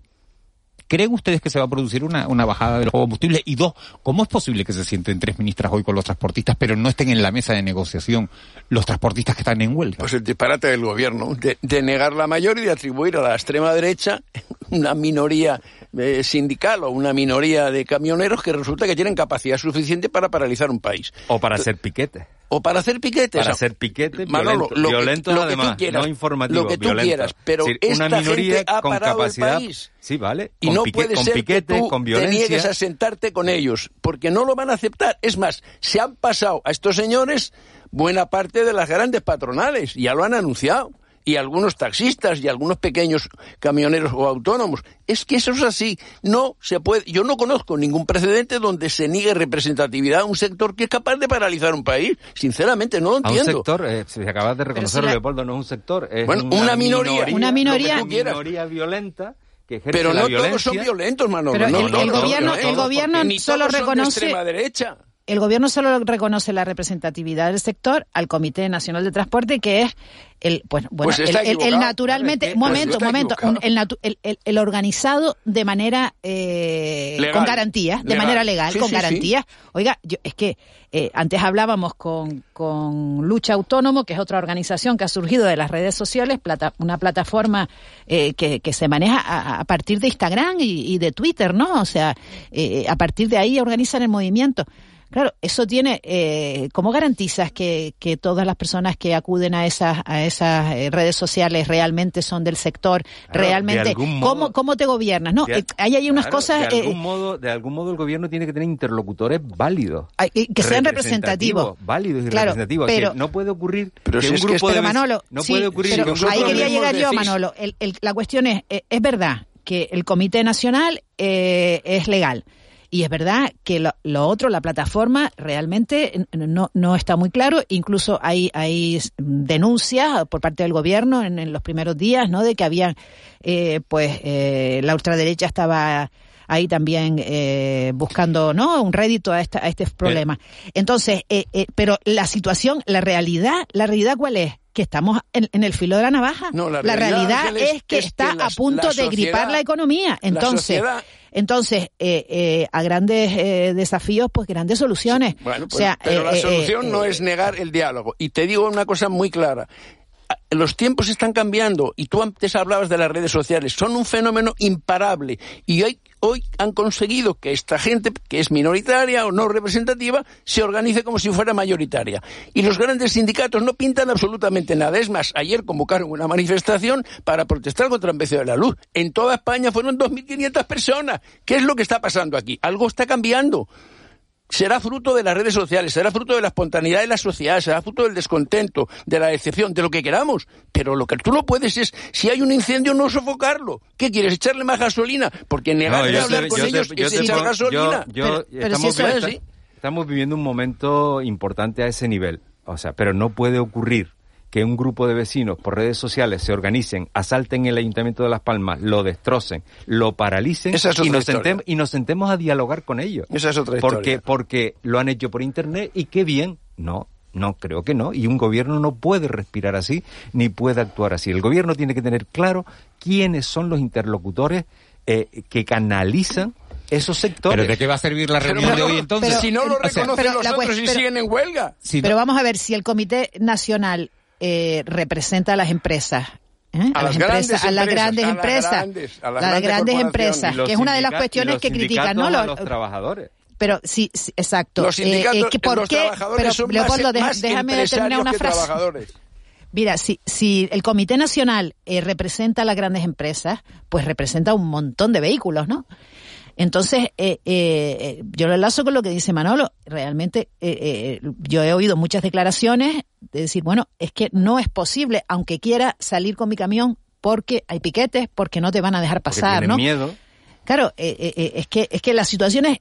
¿Creen ustedes que se va a producir una, una bajada de los combustibles? Y dos, ¿cómo es posible que se sienten tres ministras hoy con los transportistas, pero no estén en la mesa de negociación los transportistas que están en huelga? Pues el disparate del gobierno, de, de negar la mayor y de atribuir a la extrema derecha una minoría eh, sindical o una minoría de camioneros que resulta que tienen capacidad suficiente para paralizar un país. O para hacer piquetes. O para hacer piquetes. Para hacer piquetes Manolo, violentos, lo que- lo que además, tú quieras, no informativos, Lo que tú quieras, pero Es decir, esta una minoría gente ha con parado capacidad, el país. sí, vale, Y con no pique- puede con ser piquetes, que tú con te violencia. niegues a sentarte con ellos, porque no lo van a aceptar. Es más, se han pasado a estos señores buena parte de las grandes patronales, ya lo han anunciado. Y algunos taxistas y algunos pequeños camioneros o autónomos. Es que eso es así. No se puede. Yo no conozco ningún precedente donde se niegue representatividad a un sector que es capaz de paralizar un país. Sinceramente, no lo A un entiendo. sector, eh, si acabas de reconocerlo, la- Leopoldo, no es un sector, es Bueno, una minoría. Una minoría. Una Lo que tú minoría violenta que Pero no violencia. todos son violentos, Manolo. Pero no el- el todos son gobierno- el gobierno solo son de reconoce- extrema derecha. El gobierno solo reconoce la representatividad del sector al Comité Nacional de Transporte, que es el, pues, bueno, Pues el, naturalmente, Pues un momento, un momento, el, natu- el, organizado de manera eh, Legal. con garantías, de manera legal, Sí, con sí, sí. garantías. Oiga, yo, es que eh, antes hablábamos con, con Lucha Autónomo, que es otra organización que ha surgido de las redes sociales, plata- una plataforma eh, que, que se maneja a, a partir de Instagram y, y de Twitter, ¿no? O sea, eh, a partir de ahí organizan el movimiento. Claro, eso tiene, eh, ¿cómo garantizas que, que todas las personas que acuden a esas, a esas eh, redes sociales realmente son del sector? Claro, realmente, modo- ¿cómo, ¿cómo te gobiernas? No, De- eh, hay ahí unas claro, cosas De eh, algún, modo, de algún modo el gobierno tiene que tener interlocutores válidos. que sean representativos. Válidos y Claro, representativos. pero- que no puede ocurrir Pero que si un es que grupo este- de Pero Manolo, no sí, puede ocurrir pero que ahí grupo de quería llegar yo, decís- Manolo. El- el- la cuestión es, eh, es verdad que el Comité Nacional eh, es legal. Y es verdad que lo, lo otro, la plataforma, realmente no, no está muy claro. Incluso hay, hay denuncias por parte del gobierno en, en los primeros días, ¿no? De que habían, eh, pues, eh, la ultraderecha estaba ahí también eh, buscando, ¿no? Un rédito a, esta, a este problema. Entonces, eh, eh, pero la situación, la realidad, la realidad cuál es? Que estamos en, en el filo de la navaja. No, la la realidad, Ángeles, es que es que está la- a punto de gripar la economía. Entonces, entonces eh, eh, a grandes eh, desafíos, pues grandes soluciones. Bueno, pues, o sea, pero eh, la eh, solución eh, no es negar el diálogo. Y te digo una cosa muy clara. Ah, Los tiempos están cambiando y tú antes hablabas de las redes sociales. Son un fenómeno imparable. Y hoy, hoy han conseguido que esta gente, que es minoritaria o no representativa, se organice como si fuera mayoritaria. Y los grandes sindicatos no pintan absolutamente nada. Es más, ayer convocaron una manifestación para protestar contra el precio de la luz. En toda España fueron 2.500 personas. ¿Qué es lo que está pasando aquí? Algo está cambiando. Será fruto de las redes sociales, será fruto de la espontaneidad de la sociedad, será fruto del descontento, de la decepción, de lo que queramos. Pero lo que tú no puedes es, si hay un incendio, no sofocarlo. ¿Qué quieres? ¿Echarle más gasolina? Porque negar No, yo hablar te- con yo te- ellos yo es echar gasolina. yo- yo- estamos, ¿Eh, esta- sí? estamos viviendo un momento importante a ese nivel. O sea, pero no puede ocurrir que un grupo de vecinos por redes sociales se organicen, asalten el Ayuntamiento de Las Palmas, lo destrocen, lo paralicen es y, otra nos historia. sentemos, y nos sentemos a dialogar con ellos. Esa es otra porque, historia. Porque lo han hecho por Internet y qué bien. No, no, creo que no. Y un gobierno no puede respirar así ni puede actuar así. El gobierno tiene que tener claro quiénes son los interlocutores eh, que canalizan esos sectores. ¿Pero de qué va a servir la reunión de hoy entonces? si no lo o sea, reconocen pero los otros y pero- siguen en huelga. Pero vamos a ver, si el Comité Nacional eh, representa a las empresas, ¿eh? A las empresas, grandes a las empresas, grandes a las empresas, grandes- a las las grandes empresas, que es una de las cuestiones que critican, ¿no? Los- los trabajadores. pero sí, sí, exacto. Los Eh, sindicatos, eh, que ¿por los qué? trabajadores Pero, son Leopoldo, más, más déjame terminar empresarios una que frase. trabajadores. Mira, si, si el Comité Nacional eh, representa a las grandes empresas, pues representa un montón de vehículos, ¿no? Entonces, eh, eh, eh, yo lo enlazo con lo que dice Manolo. Realmente, eh, eh, yo he oído muchas declaraciones de decir, bueno, es que no es posible, aunque quiera salir con mi camión, porque hay piquetes, porque no te van a dejar pasar, ¿no? miedo. Claro, eh, es que es que la situación es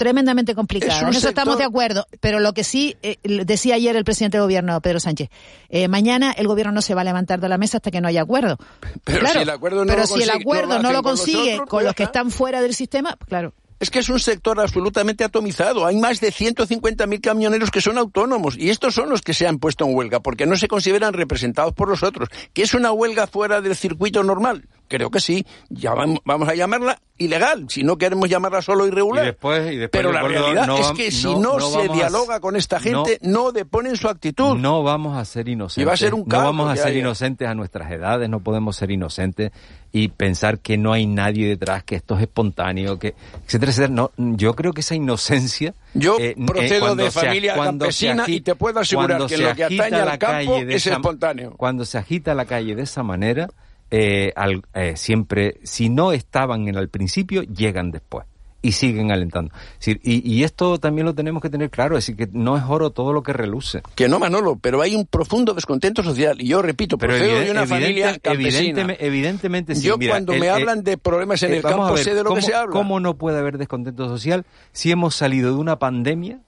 tremendamente complicada. Un En eso estamos de acuerdo. Pero lo que sí eh, decía ayer el presidente del gobierno, Pedro Sánchez, eh, mañana el gobierno no se va a levantar de la mesa hasta que no haya acuerdo. Pero Claro, si el acuerdo no pero lo si el consigue- acuerdo no lo no lo con consigue nosotros, con pues los que están fuera del sistema, pues claro. Es que es un sector absolutamente atomizado. Hay más de 150.000 camioneros que son autónomos y estos son los que se han puesto en huelga porque no se consideran representados por los otros. ¿Que es una huelga fuera del circuito normal? Creo que sí. Ya vam- vamos a llamarla ilegal, si no queremos llamarla solo irregular. Y después, y después Pero la realidad no es que si no- se a- dialoga con esta gente, no, deponen su actitud. No vamos a ser inocentes. Y va a ser un no vamos a ser inocentes a nuestras edades, no podemos ser inocentes y pensar que no hay nadie detrás, que esto es espontáneo, que etcétera, etcétera. No, yo creo que esa inocencia. Yo eh, eh, procedo de familia se campesina y te puedo asegurar que lo que atañe la al campo es espontáneo. Cuando se agita la calle de esa manera, eh, al- eh, siempre, si no estaban en al principio, llegan después y siguen alentando. Decir, y, y esto también lo tenemos que tener claro, es decir, que no es oro todo lo que reluce. Que no, Manolo, pero hay un profundo descontento social. Y yo repito, Pero procedo de una familia campesina. evidentemente, evidentemente sí. Yo Mira, cuando el- me eh, hablan de problemas en eh, el campo ver, sé de lo ¿cómo, que se habla. ¿Cómo no puede haber descontento social si hemos salido de una pandemia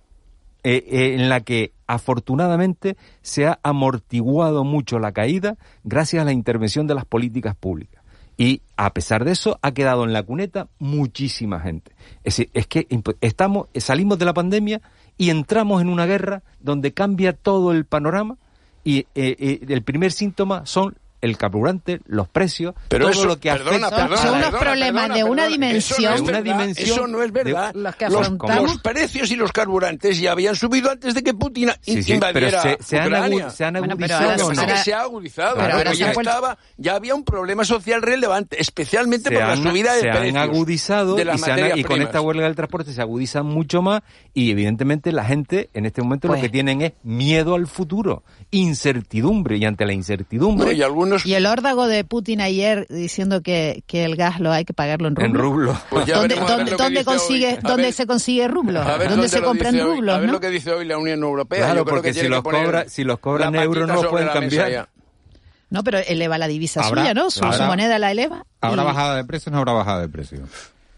eh, eh, en la que afortunadamente se ha amortiguado mucho la caída gracias a la intervención de las políticas públicas? Y a pesar de eso, ha quedado en la cuneta muchísima gente. Es decir, es que estamos, salimos de la pandemia y entramos en una guerra donde cambia todo el panorama y eh, eh, el primer síntoma son el carburante, los precios, Pero todo eso- lo que perdona, afecta perdona, Son unos problemas perdona, de una perdona. dimensión. Eso no es De una verdad, dimensión eso no es verdad. de- Los que los, afrontamos. los precios y los carburantes ya habían subido antes de que Putin Sí, sí, invadiera pero se, se han, Ucrania. agu- se han Bueno, pero agudizado. ahora se ha agudizado, Pero ahora se ya han estaba, ya había un problema social relevante, especialmente se por la han, subida de se han precios agudizado de y, las se han- y con esta huelga del transporte se agudizan mucho más y evidentemente la gente en este momento Pues- lo que tienen es miedo al futuro, incertidumbre y ante la incertidumbre No, y algunos Y el órdago de Putin ayer diciendo que, que el gas lo hay que pagarlo en rublo. en rublo. Pues ya ¿Dónde, dónde- dónde consigue, dónde ver- se consigue rublo? A ver ¿Dónde se compran rublos? A ver no? lo que dice hoy la Unión Europea. Claro, Yo creo porque que si los que poner cobra- si los cobran euros no pueden cambiar. No, pero eleva la divisa Habrá- suya, ¿no? Su, su habrá- moneda la eleva. ¿Habrá y- bajada de precios o no habrá bajada de precios?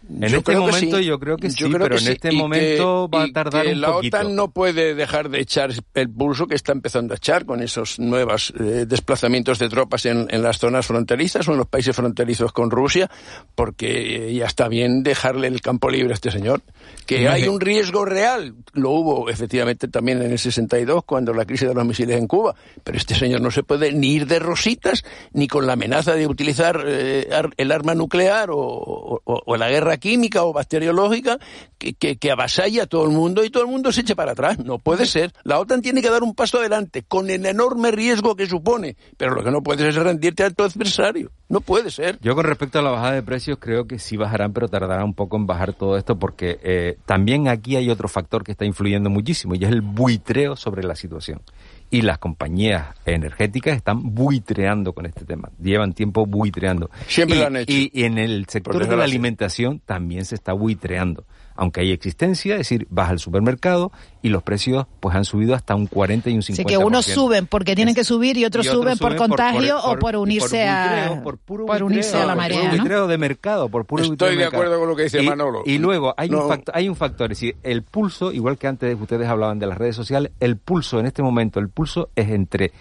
En Yo este creo que momento sí. yo creo que Yo sí, creo pero que en sí. este Y que- momento va a y tardar que un la poquito. OTAN no puede dejar de echar el pulso que está empezando a echar con esos nuevos eh, desplazamientos de tropas en, en las zonas fronterizas o en los países fronterizos con Rusia, porque ya está bien dejarle el campo libre a este señor. Que hay un riesgo real, lo hubo efectivamente también en el 62 cuando la crisis de los misiles en Cuba, pero este señor no se puede ni ir de rositas ni con la amenaza de utilizar eh, el arma nuclear o, o- o la guerra química o bacteriológica que, que, avasalla a todo el mundo y todo el mundo se eche para atrás. No puede ser. La OTAN tiene que dar un paso adelante con el enorme riesgo que supone, pero lo que no puedes es rendirte a tu adversario. No puede ser. Yo con respecto a la bajada de precios creo que sí bajarán, pero tardará un poco en bajar todo esto porque eh, también aquí hay otro factor que está influyendo muchísimo y es el buitreo sobre la situación. Y las compañías energéticas están buitreando con este tema, llevan tiempo buitreando. Siempre y, lo han hecho. Y, y en el sector de la alimentación también se está buitreando. Aunque hay existencia, es decir, vas al supermercado y los precios pues han subido hasta un 40 y un 50%. Así que unos suben porque tienen que subir y otros, suben, por contagio o por unirse a por, puro por unirse a la marea, por puro de mercado, por puro Estoy de acuerdo con lo que dice y, Manolo. Y luego hay un factor, hay un factor, es decir, el pulso, igual que antes ustedes hablaban de las redes sociales, el pulso en este momento, el pulso es entre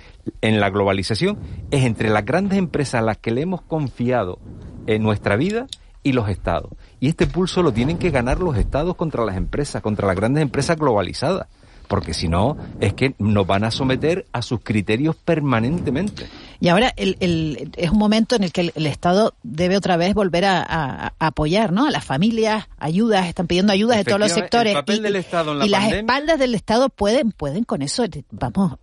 en la globalización es entre las grandes empresas a las que le hemos confiado en nuestra vida y los estados. Y este pulso lo tienen que ganar los estados contra las empresas, contra las grandes empresas globalizadas. Porque si no, es que nos van a someter a sus criterios permanentemente. Y ahora el, el, es un momento en el que el, el Estado debe otra vez volver a, a, a, apoyar, ¿no? A las familias, ayudas, están pidiendo ayudas de todos los sectores. El papel y, del Estado en la y pandemia, las espaldas del Estado pueden, pueden con eso, vamos,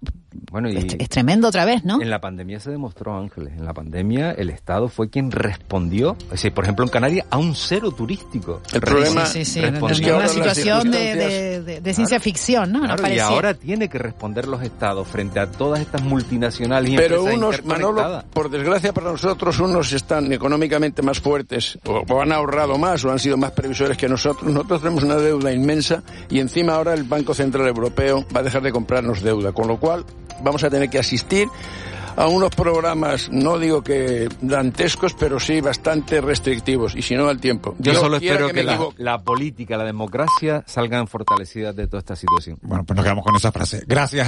bueno, y es, es, tremendo otra vez, ¿no? En la pandemia se demostró, Ángeles, en la pandemia el Estado fue quien respondió, es decir, por ejemplo en Canarias, a un cero turístico. El problema sí, sí, sí, es que una situación de, de, de, de, ciencia claro, ficción, ¿no? Claro, y ahora tiene que responder los Estados frente a todas estas multinacionales y Pero unos, Manolo, por desgracia para nosotros, unos están económicamente más fuertes o, o han ahorrado más o han sido más previsores que nosotros. Nosotros tenemos una deuda inmensa y encima ahora el Banco Central Europeo va a dejar de comprarnos deuda, con lo cual vamos a tener que asistir a unos programas, no digo que dantescos, pero sí bastante restrictivos, y si no al tiempo. Yo, Yo solo espero que, que la, la, política, la democracia salgan fortalecidas de toda esta situación. Bueno, pues nos quedamos con esa frase. Gracias.